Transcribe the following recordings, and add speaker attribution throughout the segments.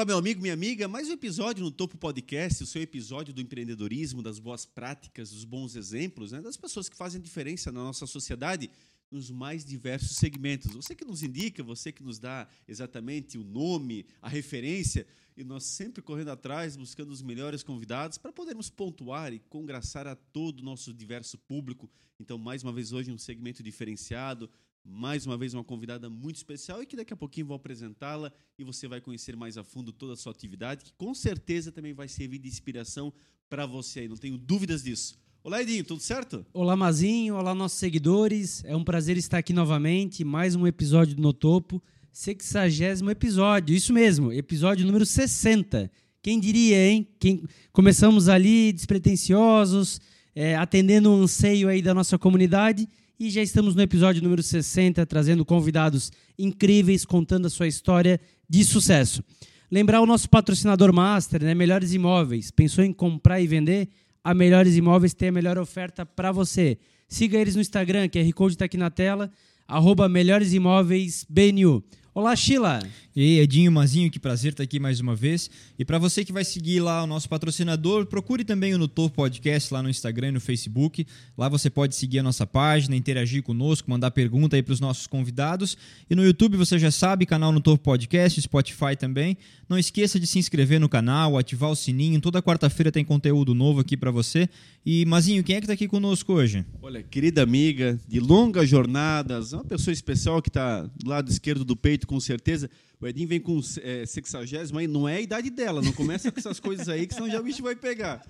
Speaker 1: Olá, meu amigo, minha amiga. Mais um episódio no Topo Podcast, o seu episódio do empreendedorismo, das boas práticas, dos bons exemplos, né? das pessoas que fazem diferença na nossa sociedade nos mais diversos segmentos. Você que nos indica, você que nos dá exatamente o nome, a referência, e nós sempre correndo atrás, buscando os melhores convidados para podermos pontuar e congraçar a todo o nosso diverso público. Então, mais uma vez hoje um segmento diferenciado, mais uma vez uma convidada muito especial e que daqui a pouquinho vou apresentá-la e você vai conhecer mais a fundo toda a sua atividade, que com certeza também vai servir de inspiração para você aí, não tenho dúvidas disso. Olá, Edinho, tudo certo?
Speaker 2: Olá, Mazinho, olá, nossos seguidores. É um prazer estar aqui novamente, mais um episódio do No Topo, 60 episódio, isso mesmo, episódio número 60. Quem diria, hein? Quem... Começamos ali despretensiosos, é, atendendo um anseio aí da nossa comunidade e já estamos no episódio número 60, trazendo convidados incríveis, contando a sua história de sucesso. Lembrar o nosso patrocinador master, né? Melhores Imóveis. Pensou em comprar e vender? A Melhores Imóveis tem a melhor oferta para você. Siga eles no Instagram, que QR Code está aqui na tela, arroba Melhores Imóveis BNU. Olá, Sheila.
Speaker 3: E aí, Edinho, Mazinho, que prazer estar aqui mais uma vez. E para você que vai seguir lá o nosso patrocinador, procure também o No Topo Podcast lá no Instagram e no Facebook. Lá você pode seguir a nossa página, interagir conosco, mandar pergunta aí para os nossos convidados. E no YouTube você já sabe, canal No Topo Podcast, Spotify também. Não esqueça de se inscrever no canal, ativar o sininho. Toda quarta-feira tem conteúdo novo aqui para você. E Mazinho, quem é que está aqui conosco hoje?
Speaker 1: Olha, querida amiga de longas jornadas, uma pessoa especial que está do lado esquerdo do peito, com certeza. O Edinho vem com é, sexagésimo, não é a idade dela. Não começa com essas coisas aí, que senão já o bicho vai pegar.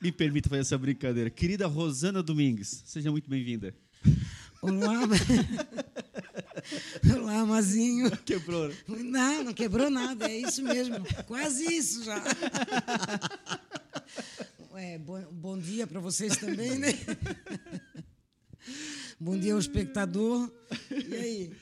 Speaker 1: Me permita fazer essa brincadeira. Querida Rosana Domingues, seja muito bem-vinda.
Speaker 4: Olá, Olá, Mazinho.
Speaker 1: Quebrou. Né?
Speaker 4: Não, não quebrou nada, é isso mesmo. Quase isso já. É, bom, bom dia para vocês também, né? Bom dia ao espectador. E aí?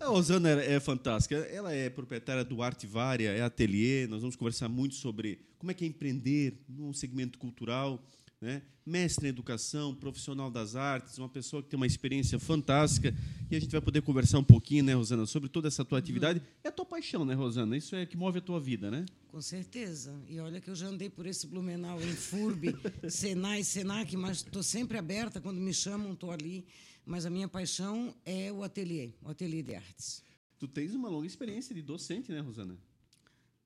Speaker 1: A Rosana é fantástica. Ela é proprietária do Arte Vária, é ateliê. Nós vamos conversar muito sobre como é que é empreender num segmento cultural né? mestre em educação, profissional das artes, uma pessoa que tem uma experiência fantástica. E a gente vai poder conversar um pouquinho, né, Rosana, sobre toda essa tua atividade. Uhum. É a tua paixão, né, Rosana? Isso é que move a tua vida, né?
Speaker 4: Com certeza. E olha que eu já andei por esse Blumenau em FURB, Senai, Senac, mas estou sempre aberta. Quando me chamam, estou ali. Mas a minha paixão é o ateliê, o ateliê de artes.
Speaker 1: Tu tens uma longa experiência de docente, né, Rosana?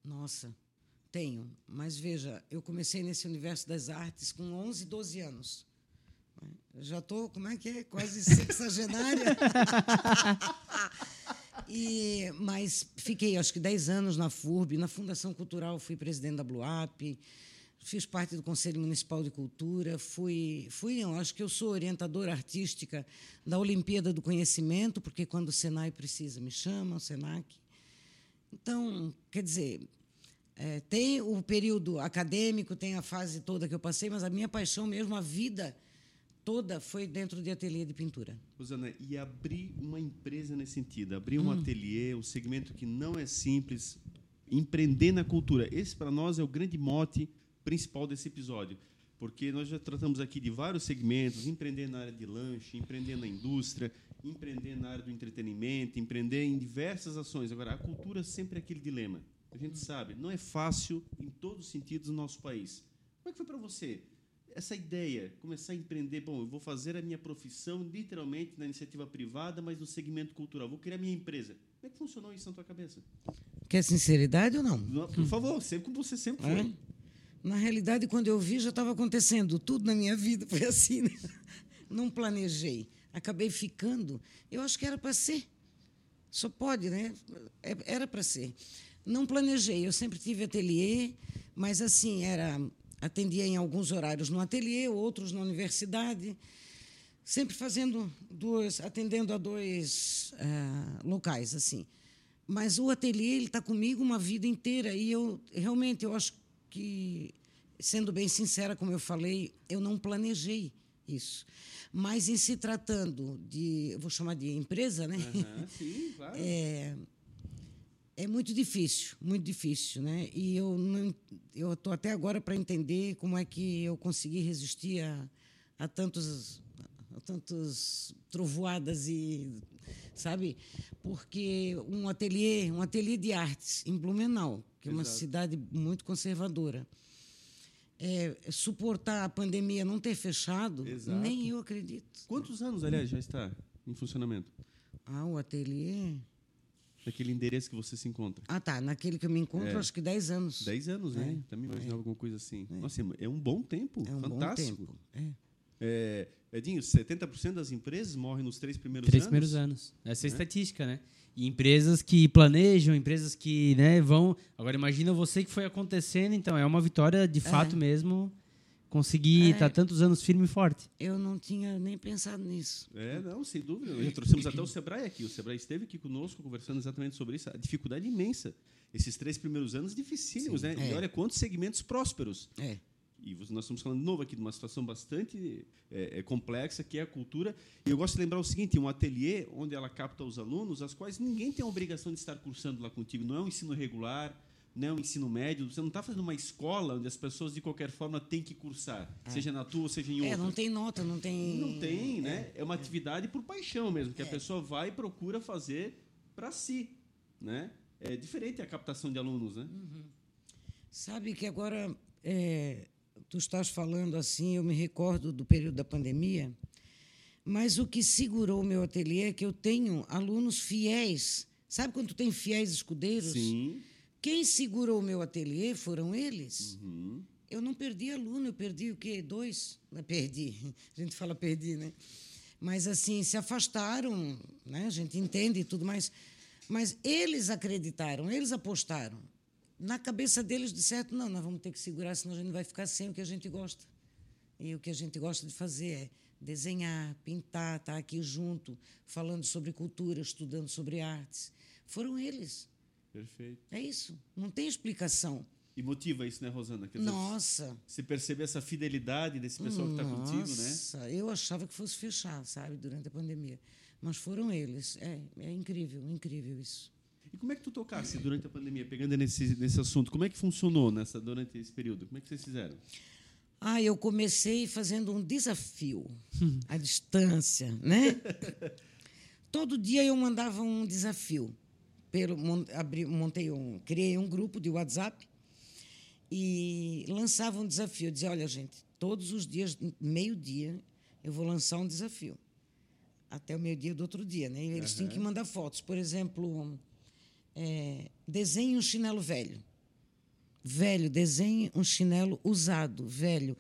Speaker 4: Nossa, tenho, mas veja, eu comecei nesse universo das artes com 11, 12 anos. Já estou, como é que é? Quase sexagenária. e, mas fiquei, acho que 10 anos na FURB, na Fundação Cultural fui presidente da Bluap, fiz parte do Conselho Municipal de Cultura, fui, fui eu acho que eu sou orientadora artística da Olimpíada do Conhecimento, porque quando o Senai precisa me chama, o Senac. Então, quer dizer, é, tem o período acadêmico, tem a fase toda que eu passei, mas a minha paixão mesmo, a vida toda, foi dentro de ateliê de pintura.
Speaker 1: Rosana, e abrir uma empresa nesse sentido, abrir um hum. ateliê, um segmento que não é simples, empreender na cultura. Esse, para nós, é o grande mote principal desse episódio. Porque nós já tratamos aqui de vários segmentos, empreender na área de lanche, empreender na indústria, empreender na área do entretenimento, empreender em diversas ações. Agora, a cultura sempre é aquele dilema a gente sabe, não é fácil em todos os sentidos no nosso país. Como é que foi para você essa ideia, começar a empreender? Bom, eu vou fazer a minha profissão literalmente na iniciativa privada, mas no segmento cultural. Vou criar minha empresa. Como é que funcionou isso na tua cabeça?
Speaker 4: Quer sinceridade ou não?
Speaker 1: por favor, sempre como você sempre foi. É?
Speaker 4: Na realidade, quando eu vi, já estava acontecendo. Tudo na minha vida foi assim. Né? Não planejei. Acabei ficando. Eu acho que era para ser. Só pode, né? É, era para ser. Não planejei, eu sempre tive ateliê, mas assim, era atendia em alguns horários no ateliê, outros na universidade, sempre fazendo duas, atendendo a dois uh, locais assim. Mas o ateliê ele está comigo uma vida inteira e eu realmente eu acho que, sendo bem sincera, como eu falei, eu não planejei isso. Mas em se tratando de, vou chamar de empresa, né?
Speaker 1: Uhum, sim, claro.
Speaker 4: É, é muito difícil, muito difícil, né? E eu não, eu estou até agora para entender como é que eu consegui resistir a, a tantos a tantos trovoadas e sabe? Porque um ateliê, um ateliê de artes em Blumenau, que é uma cidade muito conservadora, é, suportar a pandemia não ter fechado,
Speaker 1: Exato.
Speaker 4: nem eu acredito.
Speaker 1: Quantos anos, aliás, já está em funcionamento?
Speaker 4: Ah, o ateliê.
Speaker 1: Naquele endereço que você se encontra?
Speaker 4: Ah, tá. Naquele que eu me encontro,
Speaker 1: É.
Speaker 4: acho que 10 anos.
Speaker 1: Dez anos, né?
Speaker 4: É.
Speaker 1: Também imaginava alguma coisa assim. Nossa, é um bom tempo.
Speaker 4: É um
Speaker 1: fantástico.
Speaker 4: bom tempo. É.
Speaker 1: É, Edinho, 70% das empresas morrem nos três primeiros
Speaker 2: Três
Speaker 1: anos?
Speaker 2: primeiros anos. Essa é a
Speaker 1: Né?
Speaker 2: estatística, né? E empresas que planejam, empresas que né, vão. Agora imagina você que foi acontecendo, então é uma vitória de fato mesmo conseguir
Speaker 4: É.
Speaker 2: estar tantos anos firme e forte.
Speaker 4: Eu não tinha nem pensado nisso.
Speaker 1: É, não, sem dúvida. Já trouxemos até o Sebrae aqui. O Sebrae esteve aqui conosco conversando exatamente sobre isso. A dificuldade imensa. Esses três primeiros anos dificílimos, né? E
Speaker 4: É.
Speaker 1: olha quantos segmentos prósperos.
Speaker 4: É.
Speaker 1: E nós estamos falando de novo aqui de uma situação bastante é, é, complexa, que é a cultura. E eu gosto de lembrar o seguinte: um ateliê onde ela capta os alunos, as quais ninguém tem a obrigação de estar cursando lá contigo. Não é um ensino regular, não é um ensino médio. Você não está fazendo uma escola onde as pessoas, de qualquer forma, têm que cursar, seja na tua ou seja em outra.
Speaker 4: É, não tem nota, não tem.
Speaker 1: Não tem, né? É uma atividade por paixão mesmo, que a pessoa vai e procura fazer para si, né? É diferente a captação de alunos, né?
Speaker 4: Sabe que agora é, tu estás falando assim, eu me recordo do período da pandemia, mas o que segurou o meu ateliê é que eu tenho alunos fiéis. Sabe quando tu tem fiéis escudeiros?
Speaker 1: Sim.
Speaker 4: Quem segurou o meu ateliê foram eles.
Speaker 1: Uhum.
Speaker 4: Eu não perdi aluno, eu perdi o quê? Dois? Não, perdi. A gente fala perdi, né? Mas, assim, se afastaram, né? a gente entende e tudo mais. Mas eles acreditaram, eles apostaram. Na cabeça deles, de certo, não, nós vamos ter que segurar, senão a gente vai ficar sem o que a gente gosta. E o que a gente gosta de fazer é desenhar, pintar, estar aqui junto, falando sobre cultura, estudando sobre artes. Foram eles.
Speaker 1: Perfeito.
Speaker 4: É isso. Não tem explicação.
Speaker 1: E motiva isso, né, Rosana? Quer dizer,
Speaker 4: Nossa.
Speaker 1: Você perceber essa fidelidade desse pessoal que está contigo, né?
Speaker 4: Nossa, eu achava que fosse fechar, sabe, durante a pandemia. Mas foram eles. É, é incrível, incrível isso.
Speaker 1: E como é que tu tocasse durante a pandemia, pegando nesse, nesse assunto? Como é que funcionou nessa, durante esse período? Como é que vocês fizeram?
Speaker 4: Ah, eu comecei fazendo um desafio à distância, né? Todo dia eu mandava um desafio. Pelo, abri, montei um, criei um grupo de WhatsApp e lançava um desafio. Eu dizia, olha, gente, todos os dias, meio-dia, eu vou lançar um desafio. Até o meio-dia do outro dia, né? E eles tinham que mandar fotos. Por exemplo, é, desenhe um chinelo velho. Velho, desenhe um chinelo usado, velho.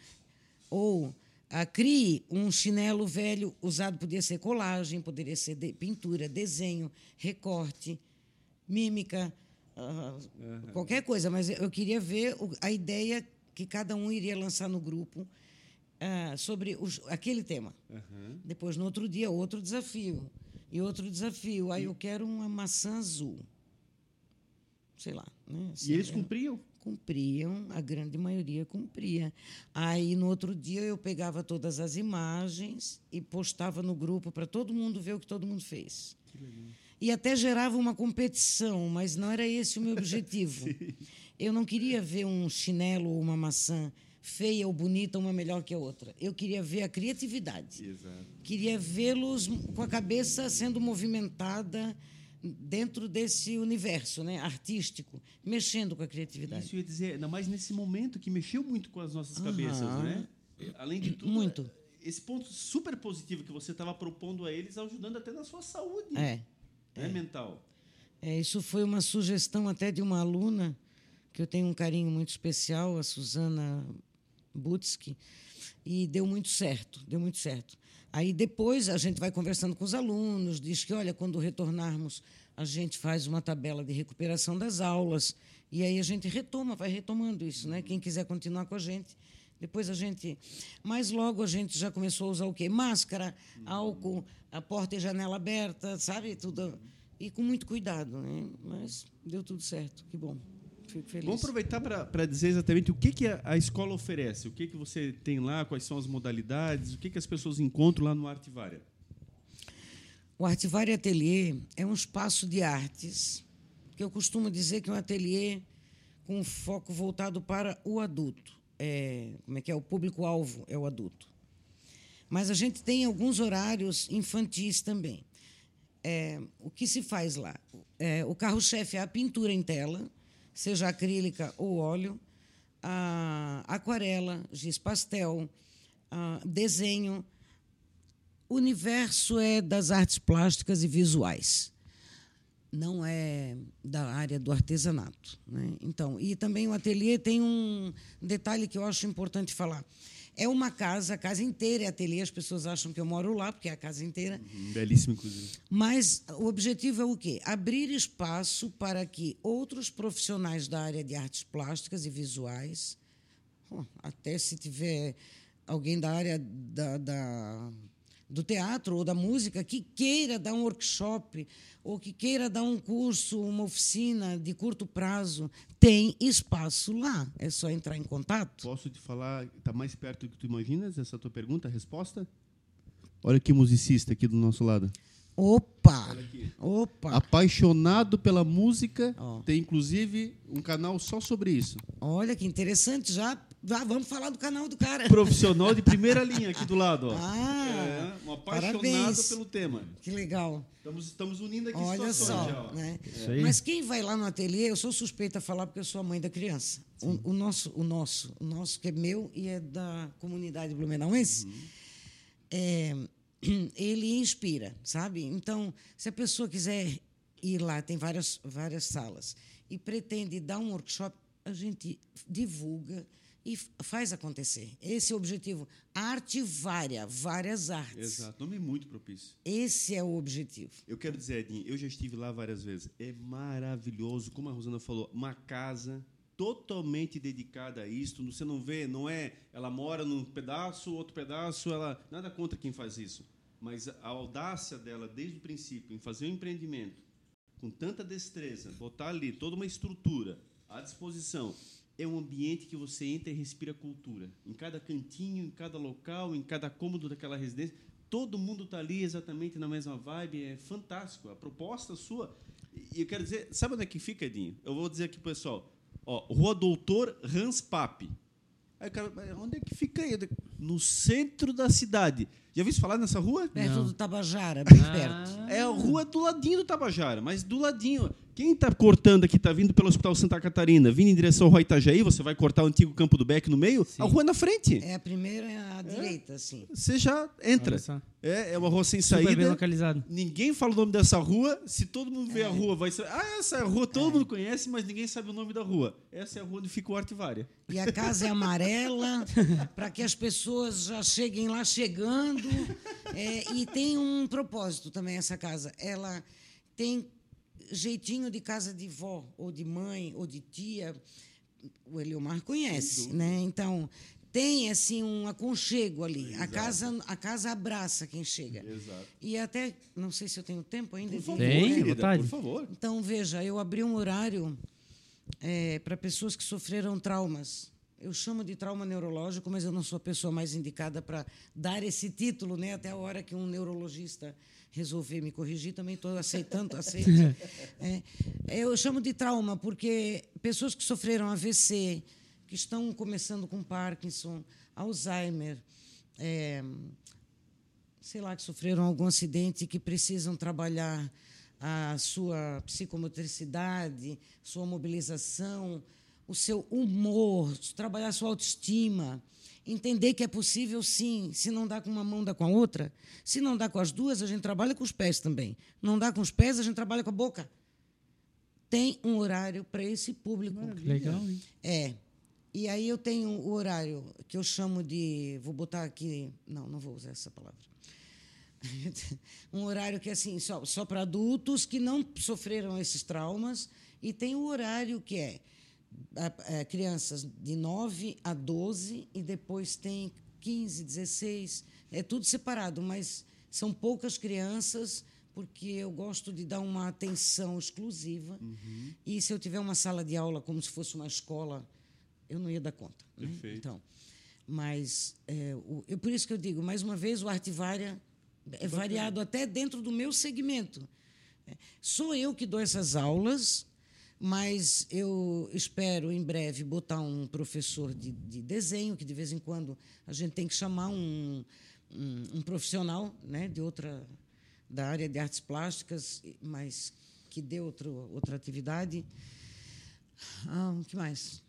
Speaker 4: Ou ah, crie um chinelo velho usado, poderia ser colagem, poderia ser de- pintura, desenho, recorte, mímica, ah, qualquer coisa. Mas eu queria ver a ideia que cada um iria lançar no grupo ah, sobre os- aquele tema.
Speaker 1: Aham.
Speaker 4: Depois, no outro dia, outro desafio. E outro desafio. Aí eu quero uma maçã azul. Sei lá. Né?
Speaker 1: E
Speaker 4: Assim,
Speaker 1: eles
Speaker 4: eu-
Speaker 1: cumpriam?
Speaker 4: cumpriam, a grande maioria cumpria. Aí, no outro dia, eu pegava todas as imagens e postava no grupo para todo mundo ver o que todo mundo fez. E até gerava uma competição, mas não era esse o meu objetivo. eu não queria ver um chinelo ou uma maçã feia ou bonita, uma melhor que a outra. Eu queria ver a criatividade
Speaker 1: Exato.
Speaker 4: queria vê-los com a cabeça sendo movimentada dentro desse universo né, artístico, mexendo com a criatividade.
Speaker 1: Isso eu ia dizer, ainda mais nesse momento que mexeu muito com as nossas cabeças,
Speaker 4: Aham.
Speaker 1: né? Além de tudo,
Speaker 4: Muito.
Speaker 1: esse ponto super positivo que você estava propondo a eles, ajudando até na sua saúde
Speaker 4: É,
Speaker 1: né, mental.
Speaker 4: é, isso foi uma sugestão até de uma aluna que eu tenho um carinho muito especial, a Suzana Butsky, e deu muito certo, deu muito certo. Aí depois a gente vai conversando com os alunos, diz que, olha, quando retornarmos, a gente faz uma tabela de recuperação das aulas, e aí a gente retoma, vai retomando isso, né? Quem quiser continuar com a gente, depois a gente. Mas logo a gente já começou a usar o quê? Máscara, álcool, a porta e janela aberta, sabe? Tudo. E com muito cuidado, né? Mas deu tudo certo, que bom. Fico feliz.
Speaker 1: Vamos aproveitar para dizer exatamente o que, que a, escola oferece, o que, que você tem lá, quais são as modalidades, o que, que as pessoas encontram lá no Artivária.
Speaker 4: O Artivari Ateliê é um espaço de artes, que eu costumo dizer que é um ateliê com foco voltado para o adulto. É, como é que é? O público-alvo é o adulto. Mas a gente tem alguns horários infantis também. É, o que se faz lá? É, o carro-chefe é a pintura em tela, seja acrílica ou óleo, aquarela, giz pastel, desenho. O universo é das artes plásticas e visuais não é da área do artesanato. Né? Então, e também o ateliê tem um detalhe que eu acho importante falar. É uma casa, a casa inteira é ateliê, as pessoas acham que eu moro lá, porque é a casa inteira.
Speaker 1: Uhum, belíssimo, inclusive.
Speaker 4: Mas o objetivo é o quê? Abrir espaço para que outros profissionais da área de artes plásticas e visuais, até se tiver alguém da área da, da do teatro ou da música que queira dar um workshop ou que queira dar um curso, uma oficina de curto prazo, tem espaço lá. É só entrar em contato.
Speaker 1: Posso te falar, está mais perto do que tu imaginas essa tua pergunta, a resposta? Olha que musicista aqui do nosso lado.
Speaker 4: Opa! Opa!
Speaker 1: Apaixonado pela música, oh. tem inclusive um canal só sobre isso.
Speaker 4: Olha que interessante, já, já vamos falar do canal do cara.
Speaker 1: Profissional de primeira linha aqui do lado. Ó.
Speaker 4: Ah,
Speaker 1: um apaixonado parabéns. pelo tema.
Speaker 4: Que legal.
Speaker 1: Estamos, estamos unindo aqui
Speaker 4: Olha só, já, né? Mas quem vai lá no ateliê, eu sou suspeita a falar porque eu sou a mãe da criança. O, o, nosso, o nosso, o nosso que é meu e é da comunidade blumenauense. Uhum. É, ele inspira, sabe? Então, se a pessoa quiser ir lá, tem várias, várias salas, e pretende dar um workshop, a gente divulga e faz acontecer. Esse é o objetivo. Arte vária, várias artes.
Speaker 1: Exato, nome muito propício.
Speaker 4: Esse é o objetivo.
Speaker 1: Eu quero dizer, Edinho, eu já estive lá várias vezes. É maravilhoso, como a Rosana falou, uma casa totalmente dedicada a isto. Você não vê, não é, ela mora num pedaço, outro pedaço, ela nada contra quem faz isso, mas a audácia dela desde o princípio em fazer um empreendimento com tanta destreza, botar ali toda uma estrutura à disposição, é um ambiente que você entra e respira cultura. Em cada cantinho, em cada local, em cada cômodo daquela residência, todo mundo está ali exatamente na mesma vibe, é fantástico. A proposta sua. E eu quero dizer, sabe onde é que fica, Edinho? Eu vou dizer aqui, pessoal. Ó, Rua Doutor Hans Pape. Aí o cara, onde é que fica aí? No centro da cidade. Já ouviu falar nessa rua?
Speaker 4: Perto Não. do Tabajara, bem ah. perto.
Speaker 1: É a rua do ladinho do Tabajara, mas do ladinho. Quem está cortando aqui, está vindo pelo Hospital Santa Catarina, vindo em direção ao Rua Itajaí, você vai cortar o antigo Campo do Beck no meio? Sim. A rua é na frente.
Speaker 4: É a primeira à é. direita, sim.
Speaker 1: Você já entra. É, é uma rua sem Super saída.
Speaker 2: bem localizado.
Speaker 1: Ninguém fala o nome dessa rua. Se todo mundo vê é. a rua, vai ser. Ah, essa é a rua, todo é. mundo conhece, mas ninguém sabe o nome da rua. Essa é a rua onde fica o Artivária.
Speaker 4: E a casa é amarela, para que as pessoas já cheguem lá chegando. É, e tem um propósito também essa casa. Ela tem jeitinho de casa de vó, ou de mãe, ou de tia, o Eliomar conhece, né? Então, tem assim um aconchego ali. Exato. A casa, a casa abraça quem chega.
Speaker 1: Exato.
Speaker 4: E até, não sei se eu tenho tempo ainda.
Speaker 1: Por favor,
Speaker 2: tem, querida,
Speaker 1: por favor.
Speaker 4: Então, veja, eu abri um horário é, para pessoas que sofreram traumas. Eu chamo de trauma neurológico, mas eu não sou a pessoa mais indicada para dar esse título, né? Até a hora que um neurologista resolver me corrigir, também estou aceitando, aceito. É, eu chamo de trauma porque pessoas que sofreram AVC, que estão começando com Parkinson, Alzheimer, é, sei lá, que sofreram algum acidente que precisam trabalhar a sua psicomotricidade, sua mobilização, o seu humor, trabalhar a sua autoestima. Entender que é possível, sim. Se não dá com uma mão, dá com a outra. Se não dá com as duas, a gente trabalha com os pés também. Não dá com os pés, a gente trabalha com a boca. Tem um horário para esse público.
Speaker 2: Maravilha. Legal, hein?
Speaker 4: É. E aí eu tenho o horário que eu chamo de. Vou botar aqui. Não, não vou usar essa palavra. um horário que é assim, só, só para adultos que não sofreram esses traumas. E tem o horário que é é, crianças de 9 a 12 e depois tem 15, 16, é tudo separado, mas são poucas crianças porque eu gosto de dar uma atenção exclusiva. Uhum. E se eu tiver uma sala de aula como se fosse uma escola, eu não ia dar conta.
Speaker 1: Né? Perfeito.
Speaker 4: Então, mas é, o, eu, por isso que eu digo, mais uma vez, o Artivária é variado até dentro do meu segmento. É, sou eu que dou essas aulas, mas eu espero em breve botar um professor de, de desenho, que de vez em quando a gente tem que chamar um, um, um profissional né, de outra da área de artes plásticas, mas que deu outro, outra atividade. Ah, que mais?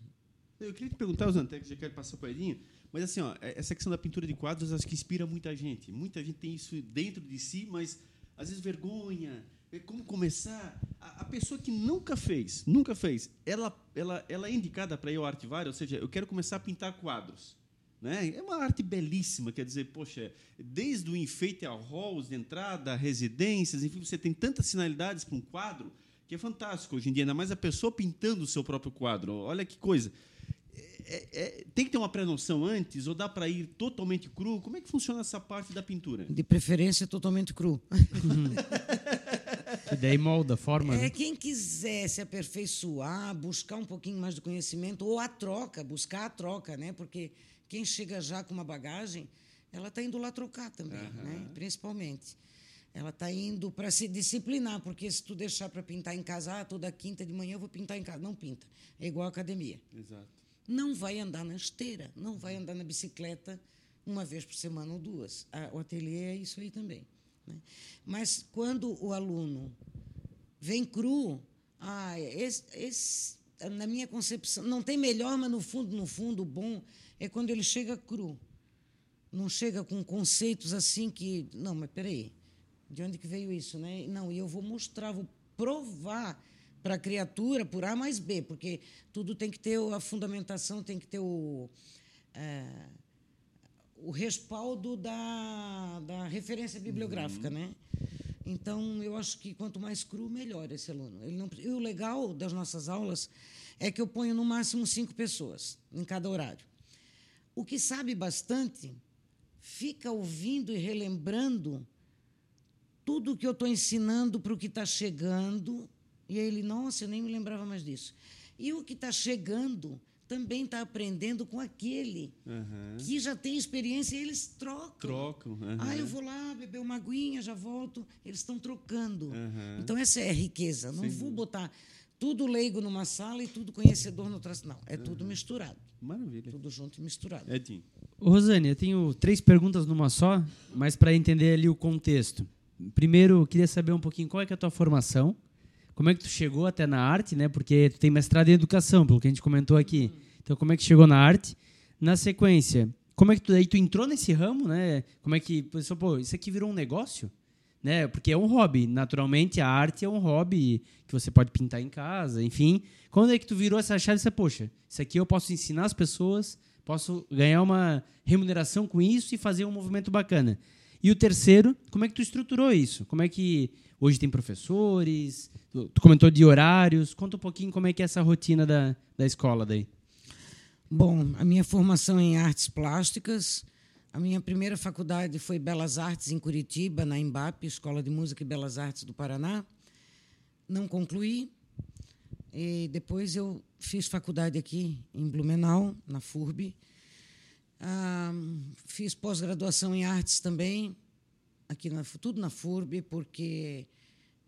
Speaker 1: Eu queria te perguntar, Zantec, que já quero passar o paredinho, mas assim, ó, é, essa questão da pintura de quadros acho que inspira muita gente. Muita gente tem isso dentro de si, mas às vezes vergonha, como começar. A, a, pessoa que nunca fez, nunca fez, ela, ela, ela é indicada para ir ao Artivário, ou seja, eu quero começar a pintar quadros. Né? É uma arte belíssima, quer dizer, poxa, desde o enfeite a halls de entrada, residências, enfim, você tem tantas sinalidades para um quadro que é fantástico hoje em dia, ainda mais a pessoa pintando o seu próprio quadro. Olha que coisa. É, é, tem que ter uma pré-noção antes ou dá para ir totalmente cru? Como é que funciona essa parte da pintura?
Speaker 4: De preferência, totalmente cru.
Speaker 2: daí molda, forma.
Speaker 4: É,
Speaker 2: né?
Speaker 4: quem quiser se aperfeiçoar, buscar um pouquinho mais de conhecimento, ou a troca, buscar a troca, né? Porque quem chega já com uma bagagem, ela está indo lá trocar também, uhum. né? principalmente. Ela está indo para se disciplinar, porque se tu deixar para pintar em casa, ah, toda quinta de manhã eu vou pintar em casa. Não pinta. É igual a academia.
Speaker 1: Exato.
Speaker 4: Não vai andar na esteira, não vai andar na bicicleta uma vez por semana ou duas. O ateliê é isso aí também. Né? Mas quando o aluno vem cru, ah, esse, esse, na minha concepção, não tem melhor, mas no fundo, no fundo, bom é quando ele chega cru. Não chega com conceitos assim que. Não, mas peraí, de onde que veio isso? Né? Não, e eu vou mostrar, vou provar para a criatura por A mais B, porque tudo tem que ter a fundamentação, tem que ter o. É, o respaldo da, da referência bibliográfica, uhum. né? Então, eu acho que quanto mais cru, melhor esse aluno. Ele não, e o legal das nossas aulas é que eu ponho no máximo cinco pessoas em cada horário. O que sabe bastante fica ouvindo e relembrando tudo que eu estou ensinando para o que está chegando. E ele, nossa, eu nem me lembrava mais disso. E o que está chegando também está aprendendo com aquele uhum. que já tem experiência e eles trocam.
Speaker 1: Trocam. Uhum.
Speaker 4: Ah, eu vou lá beber uma aguinha, já volto. Eles estão trocando. Uhum. Então, essa é a riqueza. Não Sim. vou botar tudo leigo numa sala e tudo conhecedor no outro. Não, é tudo misturado.
Speaker 1: Maravilha.
Speaker 4: Tudo junto e misturado.
Speaker 1: Edinho.
Speaker 2: Rosane, eu tenho três perguntas numa só, mas para entender ali o contexto. Primeiro, eu queria saber um pouquinho qual é, é a tua formação, como é que tu chegou até na arte, né? Porque tu tem mestrado em educação, pelo que a gente comentou aqui. Então, como é que chegou na arte? Na sequência, como é que tu, aí tu entrou nesse ramo, né? Como é que pensou, pô, isso aqui virou um negócio? né? Porque é um hobby. Naturalmente, a arte é um hobby que você pode pintar em casa, enfim. Quando é que tu virou essa chave e disse, poxa, isso aqui eu posso ensinar as pessoas, posso ganhar uma remuneração com isso e fazer um movimento bacana. E o terceiro, como é que tu estruturou isso? Como é que hoje tem professores? Tu comentou de horários. Conta um pouquinho como é que é essa rotina da, da escola daí.
Speaker 4: Bom, a minha formação em artes plásticas a minha primeira faculdade foi Belas Artes em Curitiba, na Embap, Escola de Música e Belas Artes do Paraná. Não concluí. E depois eu fiz faculdade aqui em Blumenau, na FURB. Ah, fiz pós-graduação em artes também, aqui na, tudo na FURB, porque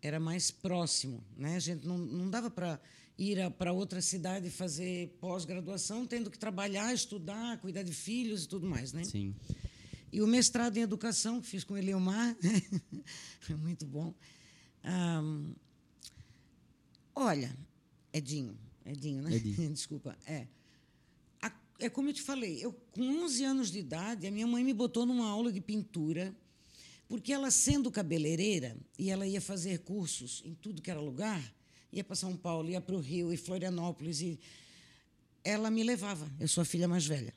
Speaker 4: era mais próximo. Né? A gente não, não dava para ir para outra cidade fazer pós-graduação, tendo que trabalhar, estudar, cuidar de filhos e tudo mais, né?
Speaker 2: Sim.
Speaker 4: E o mestrado em educação que fiz com Eliomar, muito bom. Um, olha, Edinho, Edinho, né?
Speaker 2: Edinho.
Speaker 4: Desculpa, é. É como eu te falei, eu com 11 anos de idade, a minha mãe me botou numa aula de pintura, porque ela sendo cabeleireira e ela ia fazer cursos em tudo que era lugar, ia para São Paulo, ia para o Rio e Florianópolis. E ela me levava. Eu sou a filha mais velha.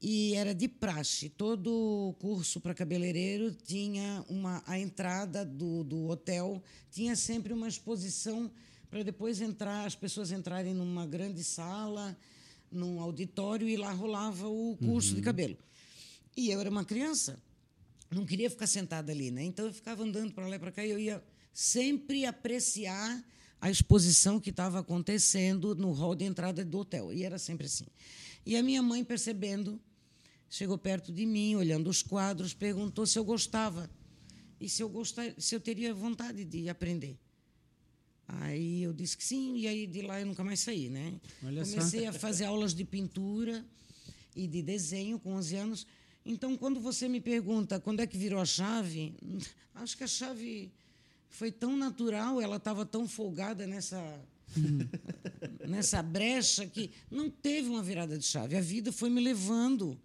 Speaker 4: E era de praxe. Todo curso para cabeleireiro tinha uma a entrada do, do hotel tinha sempre uma exposição para depois entrar as pessoas entrarem numa grande sala, num auditório e lá rolava o curso uhum. de cabelo. E eu era uma criança, não queria ficar sentada ali, né? Então eu ficava andando para lá e para cá e eu ia sempre apreciar a exposição que estava acontecendo no hall de entrada do hotel. E era sempre assim. E a minha mãe, percebendo, chegou perto de mim, olhando os quadros, perguntou se eu gostava e se eu gostar, se eu teria vontade de aprender. Aí eu disse que sim, e aí de lá eu nunca mais saí, né?
Speaker 2: Olha
Speaker 4: Comecei
Speaker 2: só.
Speaker 4: a fazer aulas de pintura e de desenho com 11 anos. Então, quando você me pergunta quando é que virou a chave, acho que a chave foi tão natural, ela estava tão folgada nessa nessa brecha que não teve uma virada de chave. A vida foi me levando.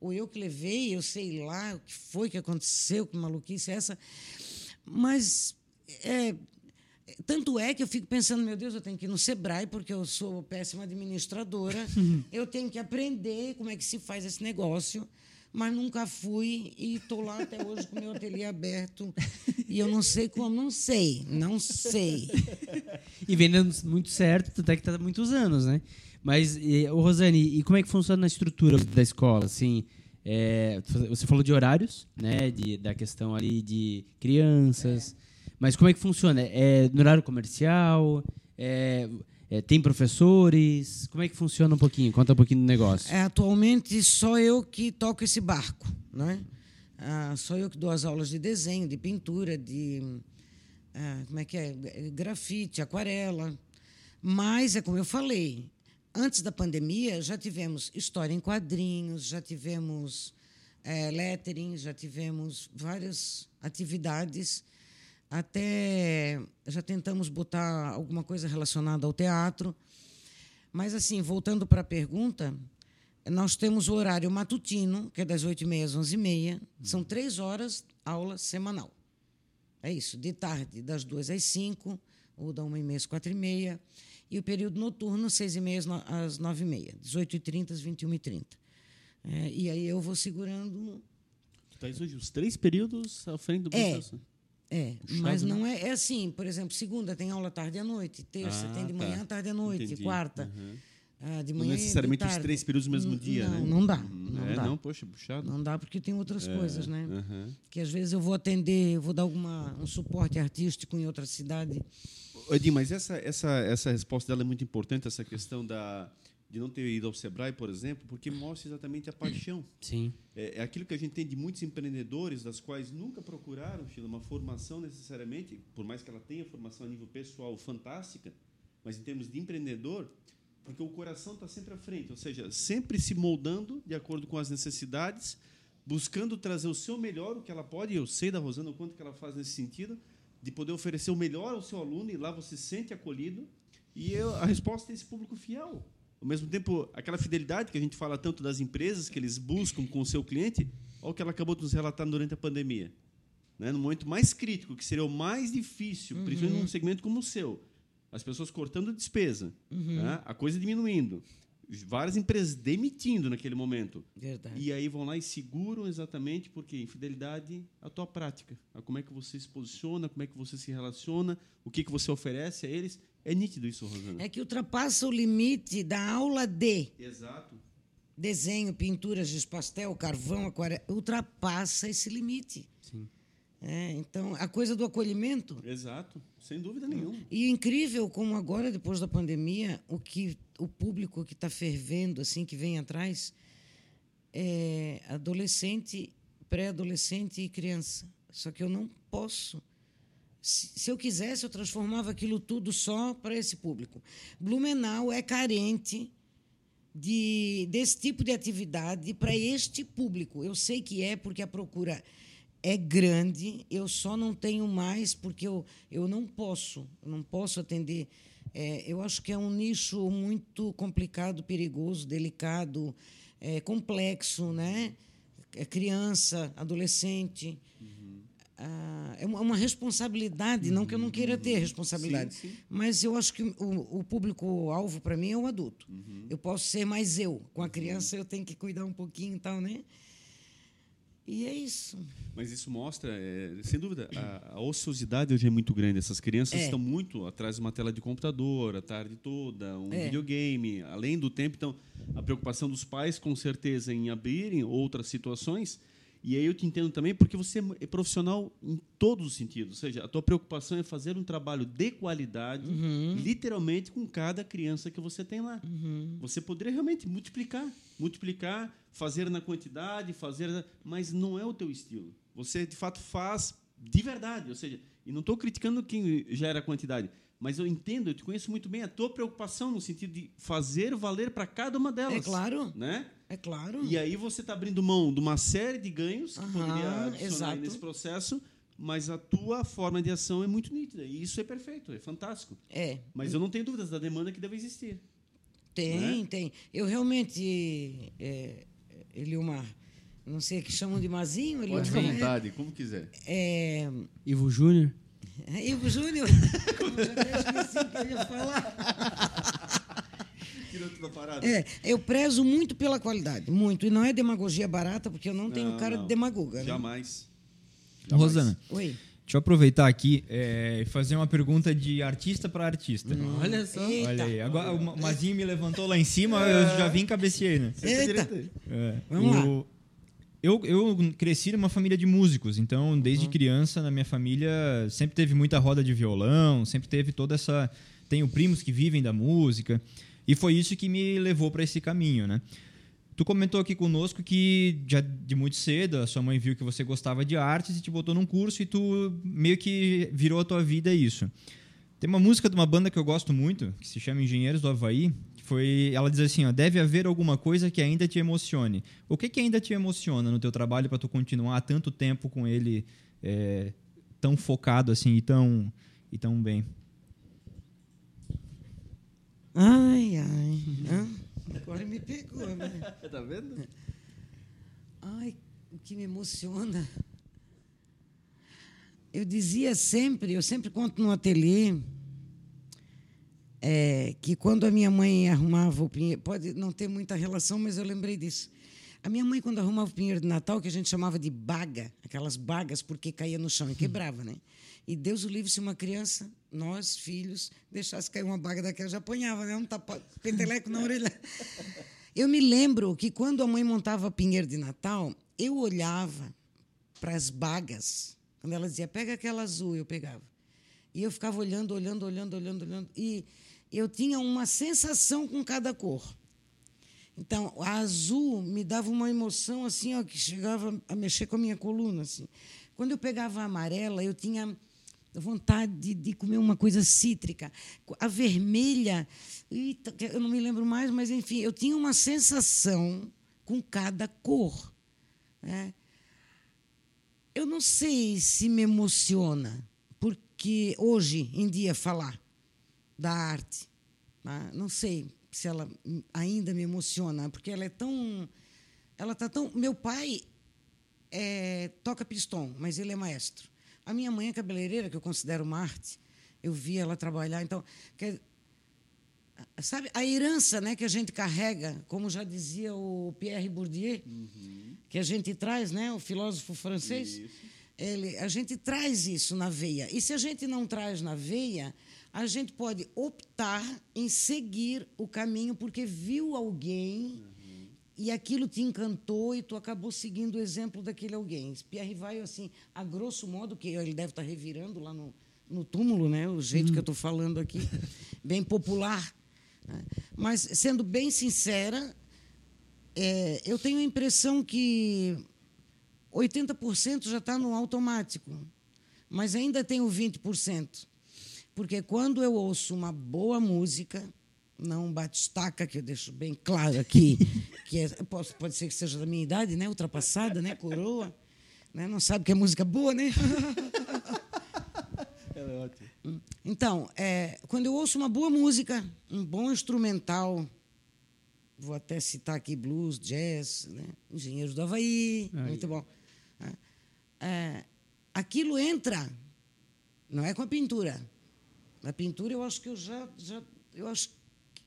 Speaker 4: Ou eu que levei, eu sei lá o que foi que aconteceu, que maluquice é essa. Mas é, tanto é que eu fico pensando, meu Deus, eu tenho que ir no Sebrae, porque eu sou péssima administradora. eu tenho que aprender como é que se faz esse negócio. Mas nunca fui e estou lá até hoje com o meu ateliê aberto. E eu não sei como, não sei, não sei.
Speaker 2: E vendendo muito certo, até que está há muitos anos, né? Mas, e, ô Rosane, e como é que funciona a estrutura da escola? Assim, é, você falou de horários, né? De, da questão ali de crianças. Mas como é que funciona? É no horário comercial? É, é, tem professores? Como é que funciona um pouquinho? Conta um pouquinho do negócio.
Speaker 4: É, atualmente, só eu que toco esse barco. Né? Ah, só eu que dou as aulas de desenho, de pintura, de. Ah, como é que é? Grafite, aquarela. Mas, é como eu falei, antes da pandemia já tivemos história em quadrinhos, já tivemos é, lettering, já tivemos várias atividades até já tentamos botar alguma coisa relacionada ao teatro. Mas, assim, voltando para a pergunta, nós temos o horário matutino, que é das 8h30 às 11h30. São três horas aula semanal. É isso, de tarde, das 2 às 5, ou da 1h30 às 4h30. E o período noturno, 6h30 às 9h30, 18h30 às 21h30. É, e aí eu vou segurando.
Speaker 1: Tens hoje os três períodos à frente do processo.
Speaker 4: É,
Speaker 1: Puxado,
Speaker 4: mas
Speaker 1: né?
Speaker 4: não é, é assim, por exemplo, segunda tem aula tarde à noite, terça
Speaker 1: Ah,
Speaker 4: tem de
Speaker 1: tá.
Speaker 4: manhã, tarde à noite,
Speaker 1: Entendi.
Speaker 4: quarta
Speaker 1: Uhum.
Speaker 4: ah, de
Speaker 1: Não
Speaker 4: manhã e
Speaker 1: necessariamente os três períodos no mesmo dia,
Speaker 4: não,
Speaker 1: né?
Speaker 4: Não dá,
Speaker 1: Uhum.
Speaker 4: não
Speaker 1: é,
Speaker 4: dá.
Speaker 1: não, poxa, puxado.
Speaker 4: Não dá porque tem outras coisas, né?
Speaker 1: Uhum.
Speaker 4: Que às vezes eu vou atender, eu vou dar alguma, um suporte artístico em outra cidade.
Speaker 1: Ô, Edim, mas essa, essa, essa resposta dela é muito importante, essa questão da, de não ter ido ao Sebrae, por exemplo, porque mostra exatamente a paixão.
Speaker 2: Sim.
Speaker 1: É, é aquilo que a gente tem de muitos empreendedores, das quais nunca procuraram, Sheila, uma formação necessariamente, por mais que ela tenha formação a nível pessoal fantástica, mas em termos de empreendedor, porque o coração está sempre à frente, ou seja, sempre se moldando de acordo com as necessidades, buscando trazer o seu melhor, o que ela pode, e eu sei da Rosana o quanto que ela faz nesse sentido, de poder oferecer o melhor ao seu aluno e lá você se sente acolhido, e eu, a resposta é esse público fiel. Ao mesmo tempo, aquela fidelidade que a gente fala tanto das empresas que eles buscam com o seu cliente, olha o que ela acabou de nos relatar durante a pandemia. Né? No momento mais crítico, que seria o mais difícil, principalmente num segmento como o seu, as pessoas cortando despesa, né? a coisa diminuindo, várias empresas demitindo naquele momento.
Speaker 4: Verdade.
Speaker 1: E aí vão lá e seguram exatamente porque em fidelidade à tua prática, a como é que você se posiciona, como é que você se relaciona, o que que você oferece a eles. É nítido isso, Rosana.
Speaker 4: É que ultrapassa o limite da aula de
Speaker 1: Exato.
Speaker 4: desenho, pintura, giz pastel, carvão, aquarela. Ultrapassa esse limite.
Speaker 2: Sim.
Speaker 4: É, então, a coisa do acolhimento
Speaker 1: Exato, sem dúvida nenhuma.
Speaker 4: E incrível como agora, depois da pandemia, o que o público que está fervendo, assim, que vem atrás, é adolescente, pré-adolescente e criança. Só que eu não posso. Se, eu quisesse, eu transformava aquilo tudo só para esse público. Blumenau é carente de, desse tipo de atividade para este público. Eu sei que é porque a procura é grande, eu só não tenho mais porque eu, eu não posso, não posso atender. É, eu acho que é um nicho muito complicado, perigoso, delicado, é, complexo, né? É criança, adolescente. Ah, é uma, uma responsabilidade, não que eu não queira ter responsabilidade,
Speaker 1: Sim, sim.
Speaker 4: mas eu acho que o, o público-alvo para mim é o adulto. Eu posso ser mais eu. Com a criança eu tenho que cuidar um pouquinho e tal, né? E é isso.
Speaker 1: Mas isso mostra, é, sem dúvida, a, a ociosidade hoje é muito grande. Essas crianças
Speaker 4: É.
Speaker 1: estão muito atrás de uma tela de computador a tarde toda, um
Speaker 4: É.
Speaker 1: videogame, além do tempo. Então, a preocupação dos pais, com certeza, em abrirem outras situações. E aí eu te entendo também, porque você é profissional em todos os sentidos. Ou seja, a tua preocupação é fazer um trabalho de qualidade, literalmente, com cada criança que você tem lá. Você poderia realmente multiplicar, multiplicar, fazer na quantidade, fazer, mas não é o teu estilo. Você de fato faz de verdade, ou seja, e não estou criticando quem gera quantidade, Mas eu entendo, eu te conheço muito bem a tua preocupação no sentido de fazer valer para cada uma delas.
Speaker 4: É claro.
Speaker 1: Né?
Speaker 4: É claro.
Speaker 1: E aí você está abrindo mão de uma série de ganhos que
Speaker 4: Aham,
Speaker 1: poderia adicionar
Speaker 4: exato.
Speaker 1: nesse processo, mas a tua forma de ação é muito nítida. E isso é perfeito, é fantástico.
Speaker 4: É.
Speaker 1: Mas eu não tenho dúvidas da demanda que deve existir.
Speaker 4: Tem,
Speaker 1: Né?
Speaker 4: tem. Eu realmente, é, Eliomar, não sei que chamam de Mazinho,
Speaker 1: Pode ficar à vontade, como quiser.
Speaker 4: É,
Speaker 2: Ivo Júnior.
Speaker 4: é, Ivo Júnior, eu já esqueci o que eu ia falar.
Speaker 1: Da parada.
Speaker 4: É, eu prezo muito pela qualidade, muito. E não é demagogia barata, porque eu não tenho
Speaker 1: Não,
Speaker 4: cara
Speaker 1: não.
Speaker 4: de demagoga. né?
Speaker 1: Jamais.
Speaker 3: Rosana,
Speaker 4: Oi.
Speaker 3: deixa eu aproveitar aqui é, e fazer uma pergunta de artista para artista.
Speaker 2: Olha só.
Speaker 4: Eita.
Speaker 3: Olha aí, agora o Ma- Mazinho me levantou lá em cima, eu já vim e cabeceei, né?
Speaker 4: Eita.
Speaker 3: É,
Speaker 4: Vamos lá.
Speaker 3: Eu, eu cresci numa família de músicos, então desde criança na minha família sempre teve muita roda de violão, sempre teve toda essa. Tenho primos que vivem da música e foi isso que me levou para esse caminho, né? Tu comentou aqui conosco que já de muito cedo a sua mãe viu que você gostava de artes e te botou num curso e tu meio que virou a tua vida isso. Tem uma música de uma banda que eu gosto muito, que se chama Engenheiros do Havaí, foi, ela diz assim, ó, deve haver alguma coisa que ainda te emocione. O que que ainda te emociona no teu trabalho para tu continuar há tanto tempo com ele é, tão focado assim e tão e tão bem?
Speaker 4: Ai, ai. Hã? Agora me pegou, né?
Speaker 1: Tá vendo?
Speaker 4: Ai, o que me emociona. Eu dizia sempre, eu sempre conto no ateliê, é, que quando a minha mãe arrumava o pinheiro, pode não ter muita relação, mas eu lembrei disso. A minha mãe, quando arrumava o pinheiro de Natal, que a gente chamava de baga, aquelas bagas, porque caía no chão e quebrava, né? E Deus o livre se uma criança, nós, filhos, deixasse cair uma baga daquela, já apanhava, né? Um tapa, peteleco na orelha. Eu me lembro que quando a mãe montava pinheiro de Natal, eu olhava para as bagas. Quando ela dizia, pega aquela azul, eu pegava. E eu ficava olhando, olhando, olhando, olhando, olhando. E eu tinha uma sensação com cada cor. Então, a azul me dava uma emoção assim, ó, que chegava a mexer com a minha coluna. Assim. Quando eu pegava a amarela, eu tinha vontade de, de comer uma coisa cítrica. A vermelha, eita, eu não me lembro mais, mas enfim, eu tinha uma sensação com cada cor. né? Eu não sei se me emociona, porque hoje em dia falar da arte, tá? não sei se ela ainda me emociona, porque ela é tão, ela tá tão. Meu pai é, toca pistão, mas ele é maestro. A minha mãe é cabeleireira, que eu considero uma arte. Eu vi ela trabalhar, então quer- sabe a herança, né, que a gente carrega, como já dizia o Pierre Bourdieu, que a gente traz, né, o filósofo francês. Ele, a gente traz isso na veia. E se a gente não traz na veia, a gente pode optar em seguir o caminho porque viu alguém e aquilo te encantou e tu acabou seguindo o exemplo daquele alguém. Pierre vai assim, a grosso modo, que ele deve estar revirando lá no, no túmulo, né? O jeito que eu estou falando aqui, bem popular. né? Mas, sendo bem sincera, é, eu tenho a impressão que 80% já está no automático, mas ainda tenho 20%. Porque quando eu ouço uma boa música, não batistaca, que eu deixo bem claro aqui, que é, pode, pode ser que seja da minha idade, né? ultrapassada, né? coroa, né? não sabe que é música boa, né?
Speaker 1: Ela é ótima.
Speaker 4: Então, é, quando eu ouço uma boa música, um bom instrumental, vou até citar aqui blues, jazz, né? Engenheiros do Havaí,
Speaker 2: Aí.
Speaker 4: muito bom. né? É, aquilo entra, não é com a pintura. Na pintura eu acho que eu já, já eu acho,